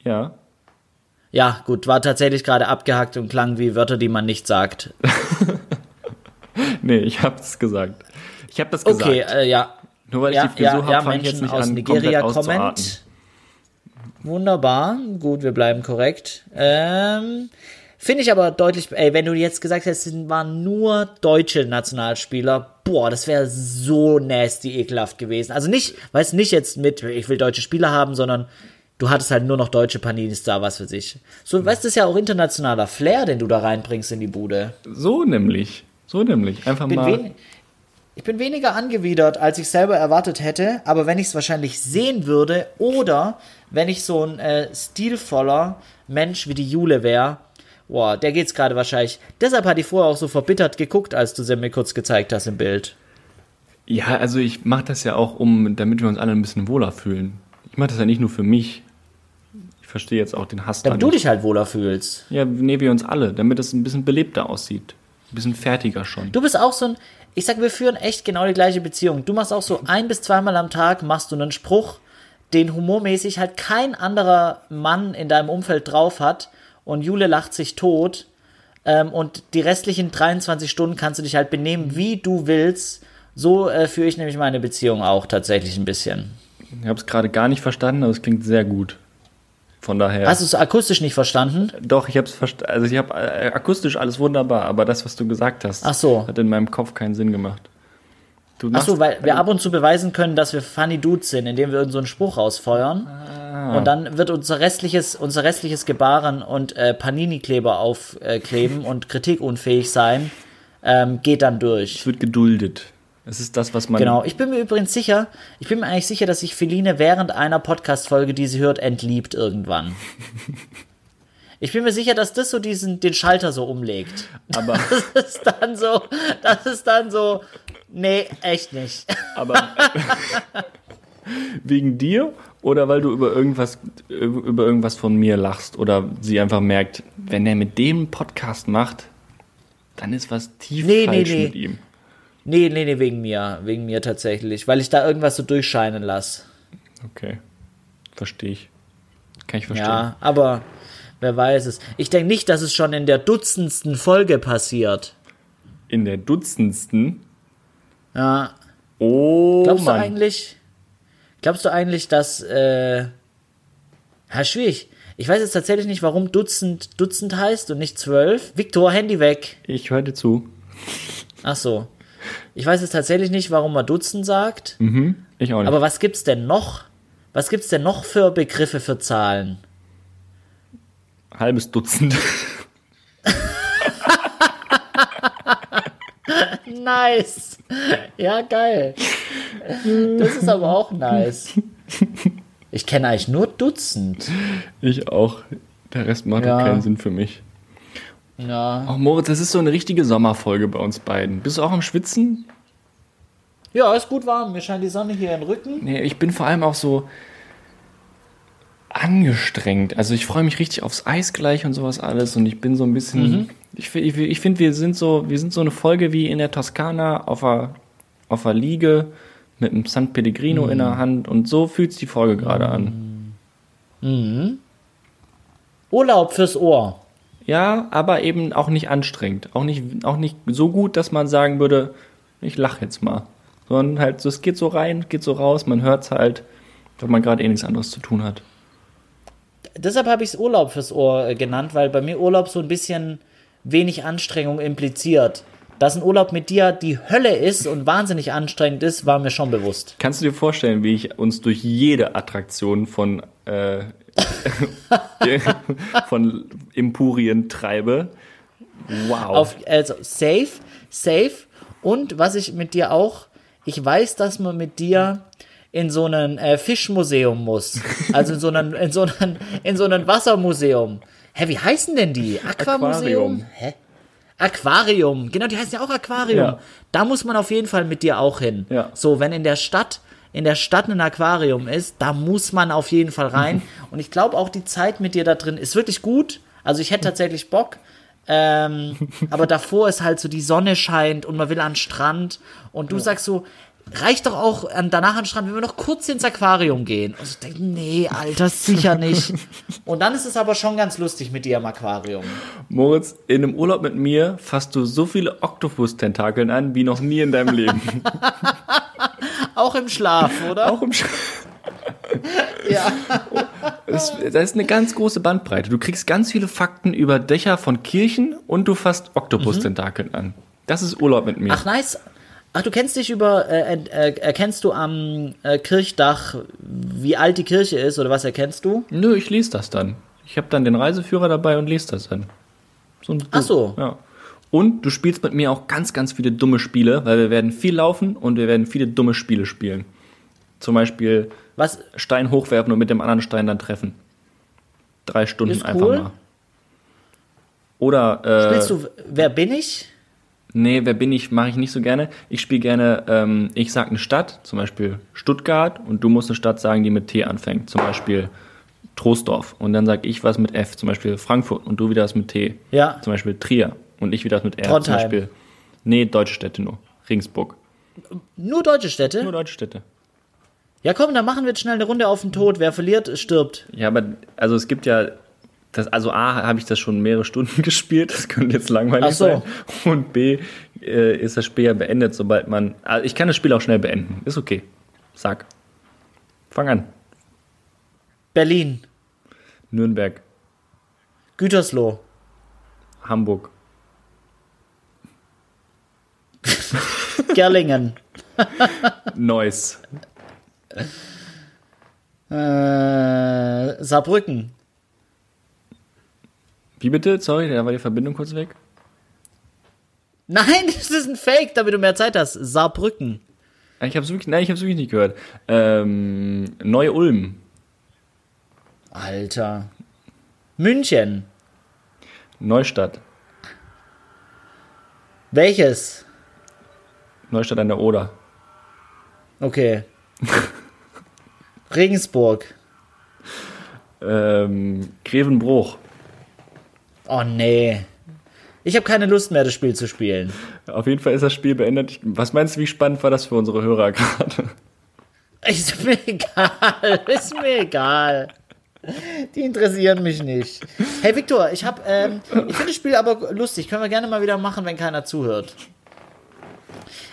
Ja. Ja, gut, war tatsächlich gerade abgehackt und klang wie Wörter, die man nicht sagt. Nee, ich hab's gesagt. Ich hab das gesagt. Okay, äh, ja. Nur weil ich Ja, die Frisur ja, hab, ja fang ich jetzt Menschen nicht aus an, Nigeria kommend. Wunderbar, gut, wir bleiben korrekt. Ähm, Finde ich aber deutlich, ey, wenn du jetzt gesagt hättest, es waren nur deutsche Nationalspieler, boah, das wäre so nasty ekelhaft gewesen. Also nicht, weiß nicht jetzt mit, ich will deutsche Spieler haben, sondern du hattest halt nur noch deutsche Paninis da, was für sich. So, weißt du, das ist ja auch internationaler Flair, den du da reinbringst in die Bude. So nämlich. So nämlich. Einfach bin mal. wen ich bin weniger angewidert, als ich selber erwartet hätte, aber wenn ich es wahrscheinlich sehen würde oder wenn ich so ein äh, stilvoller Mensch wie die Jule wäre, boah, der geht's gerade wahrscheinlich. Deshalb hat die vorher auch so verbittert geguckt, als du sie mir kurz gezeigt hast im Bild. Ja, also ich mache das ja auch, um, damit wir uns alle ein bisschen wohler fühlen. Ich mache das ja nicht nur für mich. Ich verstehe jetzt auch den Hass da Damit du dich halt wohler fühlst. Ja, nee, wir uns alle, damit es ein bisschen belebter aussieht. Ein bisschen fertiger schon. Du bist auch so ein, ich sag, wir führen echt genau die gleiche Beziehung. Du machst auch so ein bis zweimal am Tag, machst du einen Spruch, den humormäßig halt kein anderer Mann in deinem Umfeld drauf hat und Jule lacht sich tot ähm, und die restlichen 23 Stunden kannst du dich halt benehmen, wie du willst. So äh, führe ich nämlich meine Beziehung auch tatsächlich ein bisschen. Ich habe es gerade gar nicht verstanden, aber es klingt sehr gut. Von daher. Hast du es akustisch nicht verstanden? Doch, ich habe es verstanden. Also ich habe äh, akustisch alles wunderbar, aber das, was du gesagt hast, so. hat in meinem Kopf keinen Sinn gemacht. Du Ach so, weil wir ab und zu beweisen können, dass wir funny Dudes sind, indem wir so einen Spruch rausfeuern. Und dann wird unser restliches, unser restliches Gebaren und äh, Panini-Kleber aufkleben und kritikunfähig sein, ähm, geht dann durch. es wird geduldet. Es ist das, was man. Genau. Ich bin mir übrigens sicher, ich bin mir eigentlich sicher, dass sich Feline während einer Podcast-Folge, die sie hört, entliebt irgendwann. Ich bin mir sicher, dass das so diesen, den Schalter so umlegt. Aber, Das ist dann so, das ist dann so, nee, echt nicht. aber wegen dir oder weil du über irgendwas über irgendwas von mir lachst oder sie einfach merkt, wenn er mit dem Podcast macht, dann ist was tief Nee, nee, falsch nee. mit ihm. Nee, nee, nee, wegen mir. Wegen mir tatsächlich. Weil ich da irgendwas so durchscheinen lasse. Okay, verstehe ich. Kann ich verstehen. Ja, aber wer weiß es. Ich denke nicht, dass es schon in der dutzendsten Folge passiert. In der dutzendsten. Ja. Oh Glaubst Mann. du eigentlich? Glaubst du eigentlich, dass, äh, ja, schwierig. Ich weiß jetzt tatsächlich nicht, warum Dutzend Dutzend heißt und nicht zwölf. Viktor, Handy weg. Ich höre dir zu. Ach so. Ich weiß jetzt tatsächlich nicht, warum man Dutzend sagt. Ich auch nicht. Aber was gibt's denn noch? Was gibt's denn noch für Begriffe für Zahlen? Halbes Dutzend. Nice. Ja, geil. Das ist aber auch nice. Ich kenne eigentlich nur Dutzend. Ich auch. Der Rest macht Ja. keinen Sinn für mich. Ja. Ach Moritz, das ist so eine richtige Sommerfolge bei uns beiden. Bist du auch am Schwitzen? Ja, ist gut warm. Mir scheint die Sonne hier in den Rücken. Nee, ich bin vor allem auch so angestrengt. Also ich freue mich richtig aufs Eis gleich und sowas alles und ich bin so ein bisschen. Ich, fi- ich, fi- ich finde, wir sind so, wir sind so eine Folge wie in der Toskana auf der, auf der Liege mit einem San Pellegrino in der Hand und so fühlt sich die Folge gerade an. Urlaub fürs Ohr. Ja, aber eben auch nicht anstrengend. Auch nicht, auch nicht so gut, dass man sagen würde, ich lache jetzt mal. Sondern halt, es geht so rein, geht so raus, man hört es halt, wenn man gerade eh nichts anderes zu tun hat. Deshalb habe ich es Urlaub fürs Ohr äh, genannt, weil bei mir Urlaub so ein bisschen wenig Anstrengung impliziert. Dass ein Urlaub mit dir die Hölle ist und wahnsinnig anstrengend ist, war mir schon bewusst. Kannst du dir vorstellen, wie ich uns durch jede Attraktion von, äh, von Impurien treibe? Wow. Auf, also safe, safe. Und was ich mit dir auch, ich weiß, dass man mit dir in so ein äh, Fischmuseum muss. Also in so ein, in so ein, in so ein Wassermuseum. Hä, wie heißen denn die? Aquamuseum? Aquarium. Hä? Aquarium. Genau, die heißen ja auch Aquarium. Ja. Da muss man auf jeden Fall mit dir auch hin. Ja. So, wenn in der Stadt in der Stadt ein Aquarium ist, da muss man auf jeden Fall rein. Und ich glaube auch die Zeit mit dir da drin ist wirklich gut. Also ich hätte tatsächlich Bock. Ähm, aber davor ist halt so, die Sonne scheint und man will an den Strand. Und du sagst so, reicht doch auch an, danach an den Strand, wenn wir noch kurz ins Aquarium gehen. Und ich denke, nee, Alter, sicher nicht. Und dann ist es aber schon ganz lustig mit dir im Aquarium. Moritz, in einem Urlaub mit mir fasst du so viele Oktopus-Tentakeln an, wie noch nie in deinem Leben. Auch im Schlaf, oder? Auch im Sch Ja. das, das ist eine ganz große Bandbreite. Du kriegst ganz viele Fakten über Dächer von Kirchen und du fasst Oktopus-Tentakeln an. Das ist Urlaub mit mir. Ach, nice. Ach, du kennst dich über, äh, äh, erkennst du am äh, Kirchdach, wie alt die Kirche ist oder was erkennst du? Nö, ich lese das dann. Ich habe dann den Reiseführer dabei und lese das dann. So ein Buch. Ach so. Ja. Und du spielst mit mir auch ganz, ganz viele dumme Spiele, weil wir werden viel laufen und wir werden viele dumme Spiele spielen. Zum Beispiel Was? Stein hochwerfen und mit dem anderen Stein dann treffen. Drei Stunden Ist einfach cool. mal. Oder, äh, Spielst du, wer bin ich? Nee, wer bin ich, mache ich nicht so gerne. Ich spiele gerne, ähm, ich sag eine Stadt, zum Beispiel Stuttgart, und du musst eine Stadt sagen, die mit T anfängt. Zum Beispiel Troisdorf. Und dann sag ich was mit F, zum Beispiel Frankfurt, und du wieder was mit T. Ja. Zum Beispiel Trier. Und ich wieder was mit R. Trondheim. Zum Beispiel. Nee, deutsche Städte nur. Regensburg. Nur deutsche Städte? Nur deutsche Städte. Ja, komm, dann machen wir jetzt schnell eine Runde auf den Tod. Wer verliert, stirbt. Ja, aber also es gibt ja, das, also A, habe ich das schon mehrere Stunden gespielt, das könnte jetzt langweilig so. sein. Und B, äh, ist das Spiel ja beendet, sobald man. Also ich kann das Spiel auch schnell beenden. Ist okay. Sag. Fang an. Berlin, Nürnberg, Gütersloh, Hamburg, Gerlingen, Neuss, äh, Saarbrücken, Wie bitte? Sorry, da war die Verbindung kurz weg. Nein, das ist ein Fake, damit du mehr Zeit hast. Saarbrücken. Ich hab's wirklich, nein, ich hab's wirklich nicht gehört. Ähm, Neu-Ulm, Alter. München. Neustadt, Welches? Neustadt an der Oder, Okay. Regensburg. ähm, Grevenbruch. Oh nee. Ich habe keine Lust mehr, das Spiel zu spielen. Auf jeden Fall ist das Spiel beendet. Was meinst du, wie spannend war das für unsere Hörer gerade? Ist mir egal. Ist mir egal. Die interessieren mich nicht. Hey Victor, ich habe, ähm, ich finde das Spiel aber lustig. Können wir gerne mal wieder machen, wenn keiner zuhört.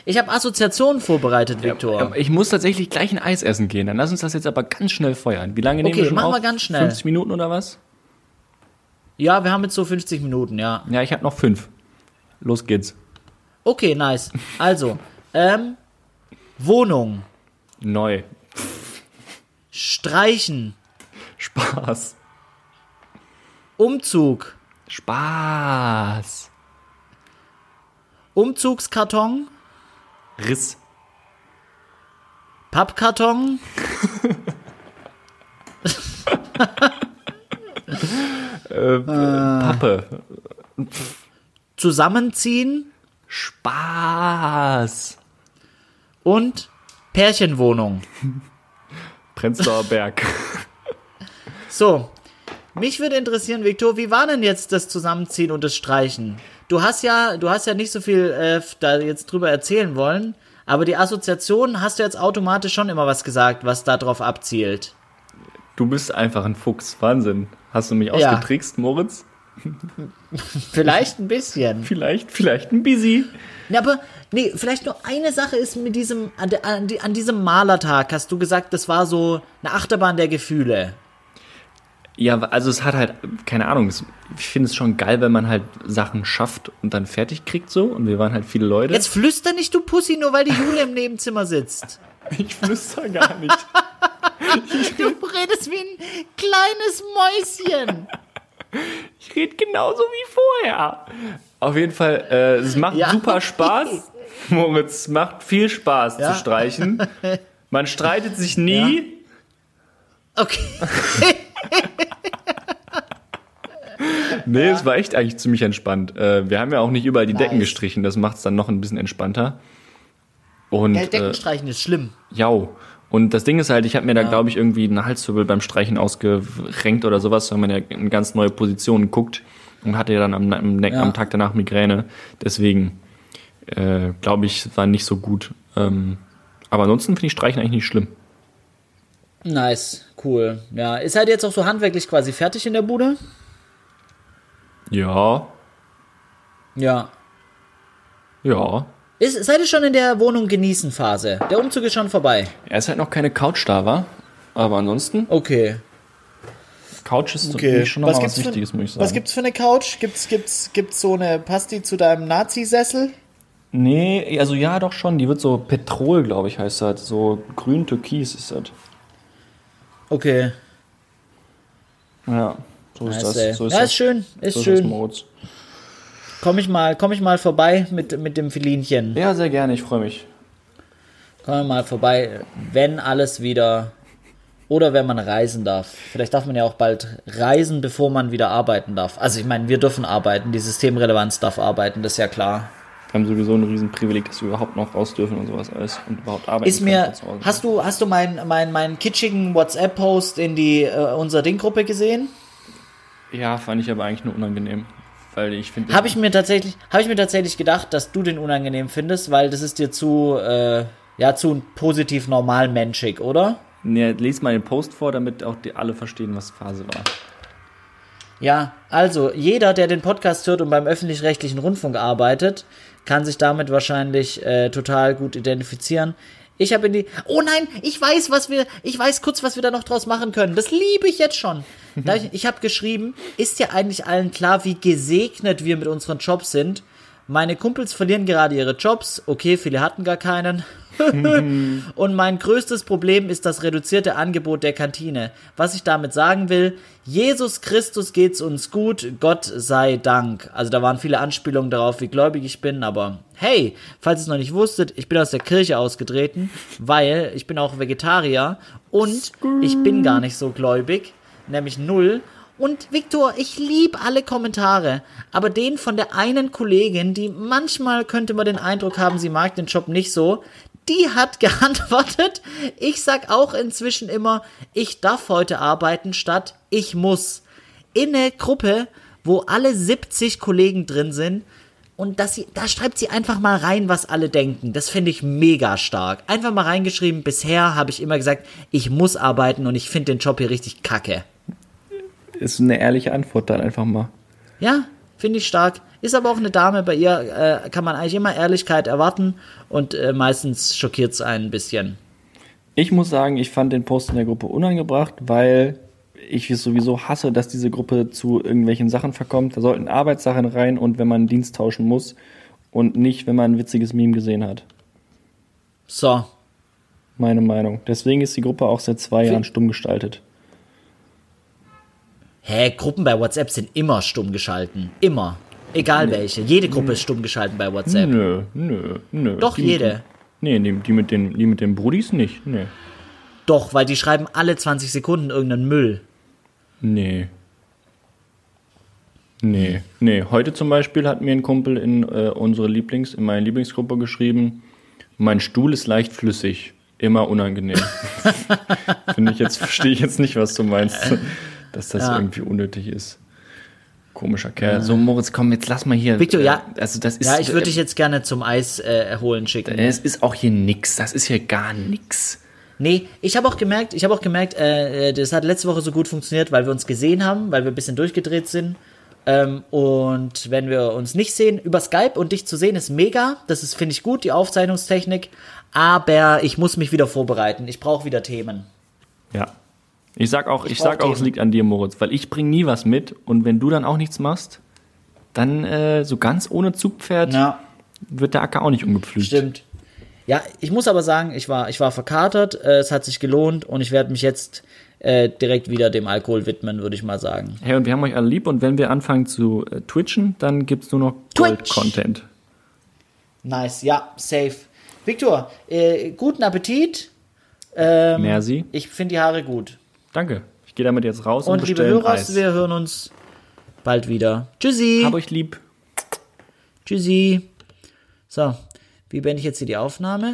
Ich habe Assoziationen vorbereitet, Viktor. Aber Ich muss tatsächlich gleich ein Eis essen gehen. Dann lass uns das jetzt aber ganz schnell feuern. Wie lange nehmen Okay, wir schon machen auf? wir ganz schnell. 50 Minuten oder was? Ja, wir haben jetzt so 50 Minuten, ja. Ja, ich habe noch fünf. Los geht's. Okay, nice. Also, ähm, Wohnung, Neu. Streichen, Spaß. Umzug, Spaß. Umzugskarton, Riss. Pappkarton, Äh, Pappe. Zusammenziehen Spaß. und Pärchenwohnung. Prenzlauer Berg. So, mich würde interessieren, Viktor, wie war denn jetzt das Zusammenziehen und das Streichen? Du hast ja, du hast ja nicht so viel äh, da jetzt drüber erzählen wollen, aber die Assoziation hast du jetzt automatisch schon immer was gesagt, was darauf abzielt. Du bist einfach ein Fuchs. Wahnsinn. Hast du mich Ja. ausgetrickst, Moritz? Vielleicht ein bisschen. Vielleicht, vielleicht ein Busy. Ja, aber nee, vielleicht nur eine Sache ist mit diesem, an, an, an diesem Malertag hast du gesagt, das war so eine Achterbahn der Gefühle. Ja, also es hat halt, keine Ahnung, ich finde es schon geil, wenn man halt Sachen schafft und dann fertig kriegt so. Und wir waren halt viele Leute. Jetzt flüster nicht, du Pussy, nur weil die Jule im Nebenzimmer sitzt. ich flüster gar nicht. Du redest wie ein kleines Mäuschen. Ich rede genauso wie vorher. Auf jeden Fall, äh, es macht Ja, super. Spaß. Moritz, es macht viel Spaß Ja. zu streichen. Man streitet sich nie. Okay. Nee, es war echt eigentlich ziemlich entspannt. Äh, wir haben ja auch nicht überall die Decken Nice. gestrichen, das macht es dann noch ein bisschen entspannter. Und Ja, äh, Deckenstreichen ist schlimm. jau. Und das Ding ist halt, ich habe mir da, glaube ich, irgendwie einen Halswirbel beim Streichen ausgerenkt oder sowas, weil man ja in ganz neue Positionen guckt und hatte ja dann am, am, Ja. am Tag danach Migräne. Deswegen äh, glaube ich, war nicht so gut. Ähm, aber ansonsten finde ich Streichen eigentlich nicht schlimm. Nice, cool. Ja, ist halt jetzt auch so handwerklich quasi fertig in der Bude? Ja, Ja. ja. Ist, seid ihr schon in der Wohnung genießen Phase? Der Umzug ist schon vorbei. Er ist halt noch keine Couch da, war. Aber ansonsten, Okay. Couch ist für mich schon noch mal was Wichtiges, muss ich sagen. was gibt's für eine Couch? Gibt's, gibt's, gibt's so eine Pasti zu deinem Nazi-Sessel? Nee, also ja, doch schon. Die wird so Petrol, glaube ich, heißt das. So grün-türkis ist das. Okay. Ja, so ist Nice, das. So ist ja, das. ist schön, ist so ist das schön. Moritz. Komm ich mal, komm ich mal vorbei mit, mit dem Filinchen. Ja, sehr gerne, ich freue mich. Komm ich mal vorbei, wenn alles wieder oder wenn man reisen darf. Vielleicht darf man ja auch bald reisen, bevor man wieder arbeiten darf. Also ich meine, wir dürfen arbeiten, die Systemrelevanz darf arbeiten, das ist ja klar. Wir haben sowieso ein Riesenprivileg, dass wir überhaupt noch raus dürfen und sowas alles und überhaupt arbeiten Ist mir, hast du, hast du meinen mein, mein kitschigen WhatsApp-Post in die äh, unser Ding-Gruppe gesehen? Ja, fand ich aber eigentlich nur unangenehm. Weil ich finde. Habe ich mir tatsächlich, habe ich mir tatsächlich gedacht, dass du den unangenehm findest, weil das ist dir zu, äh, ja, zu positiv normal menschig, oder? Nee, lies mal den Post vor, damit auch die alle verstehen, was Phase war. Ja, also jeder, der den Podcast hört und beim öffentlich-rechtlichen Rundfunk arbeitet, kann sich damit wahrscheinlich äh, total gut identifizieren. Ich habe in die. Oh nein, ich weiß, was wir. Ich weiß kurz, was wir da noch draus machen können. Das liebe ich jetzt schon. Ich ich habe geschrieben, ist ja eigentlich allen klar, wie gesegnet wir mit unseren Jobs sind. Meine Kumpels verlieren gerade ihre Jobs. Okay, viele hatten gar keinen. Und mein größtes Problem ist das reduzierte Angebot der Kantine. Was ich damit sagen will, Jesus Christus geht's uns gut, Gott sei Dank. Also da waren viele Anspielungen darauf, wie gläubig ich bin, aber hey, falls ihr es noch nicht wusstet, ich bin aus der Kirche ausgetreten, weil ich bin auch Vegetarier und ich bin gar nicht so gläubig, nämlich null. Und Viktor, ich lieb alle Kommentare, aber den von der einen Kollegin, die manchmal könnte man den Eindruck haben, sie mag den Job nicht so, die hat geantwortet, ich sag auch inzwischen immer, ich darf heute arbeiten statt ich muss. In eine Gruppe, wo alle 70 Kollegen drin sind und dass sie, da schreibt sie einfach mal rein, was alle denken. Das finde ich mega stark. Einfach mal reingeschrieben, bisher habe ich immer gesagt, ich muss arbeiten und ich finde den Job hier richtig kacke. Ist eine ehrliche Antwort dann einfach mal. Ja, Finde ich stark. Ist aber auch eine Dame, bei ihr äh, kann man eigentlich immer Ehrlichkeit erwarten und äh, meistens schockiert es einen ein bisschen. Ich muss sagen, ich fand den Post in der Gruppe unangebracht, weil ich es sowieso hasse, dass diese Gruppe zu irgendwelchen Sachen verkommt. Da sollten Arbeitssachen rein und wenn man einen Dienst tauschen muss und nicht, wenn man ein witziges Meme gesehen hat. So. Meine Meinung. Deswegen ist die Gruppe auch seit zwei Wie- Jahren stumm gestaltet. Hä, Gruppen bei WhatsApp sind immer stumm geschalten. Immer. Egal welche. Jede Gruppe ist stumm geschalten bei WhatsApp. Nö, nö, nö. Doch, Die mit jede. den- Nee, die, die, mit den, die mit den Brudis nicht. Nee. Doch, weil die schreiben alle 20 Sekunden irgendeinen Müll. Nee. Nee, nee. Heute zum Beispiel hat mir ein Kumpel in äh, unsere Lieblings, in meine Lieblingsgruppe geschrieben, mein Stuhl ist leicht flüssig. Immer unangenehm. Finde ich jetzt, verstehe ich jetzt nicht, was du meinst, dass das Ja. irgendwie unnötig ist. Komischer Kerl. So, Moritz, komm, jetzt lass mal hier. Victor, äh, ja. Also, das ist. Ja, ich würde dich jetzt gerne zum Eis äh, holen schicken. Es ist auch hier nix. Das ist hier gar nix. Nee, ich habe auch gemerkt, ich habe auch gemerkt, äh, äh, das hat letzte Woche so gut funktioniert, weil wir uns gesehen haben, weil wir ein bisschen durchgedreht sind. Ähm, und wenn wir uns nicht sehen, über Skype und dich zu sehen, ist mega. Das ist, finde ich, gut, die Aufzeichnungstechnik. Aber ich muss mich wieder vorbereiten. Ich brauche wieder Themen. Ja. Ich sag auch, ich, brauch sag auch, es liegt an dir, Moritz, weil ich bring nie was mit und wenn du dann auch nichts machst, dann äh, so ganz ohne Zugpferd Ja, wird der Acker auch nicht umgepflügt. stimmt. Ja, ich muss aber sagen, ich war, ich war verkatert, äh, es hat sich gelohnt und ich werde mich jetzt äh, direkt wieder dem Alkohol widmen, würde ich mal sagen. Hey, und wir haben euch alle lieb und wenn wir anfangen zu äh, twitchen, dann gibt's nur noch. Gold-Content. Nice, ja, safe. Victor, äh, guten Appetit. Ähm, Merci. Ich finde die Haare gut. Danke. Ich gehe damit jetzt raus und, Und liebe Hörer, Eis. wir hören uns bald wieder. Tschüssi. Hab euch lieb. Tschüssi. So, wie beende ich jetzt hier die Aufnahme?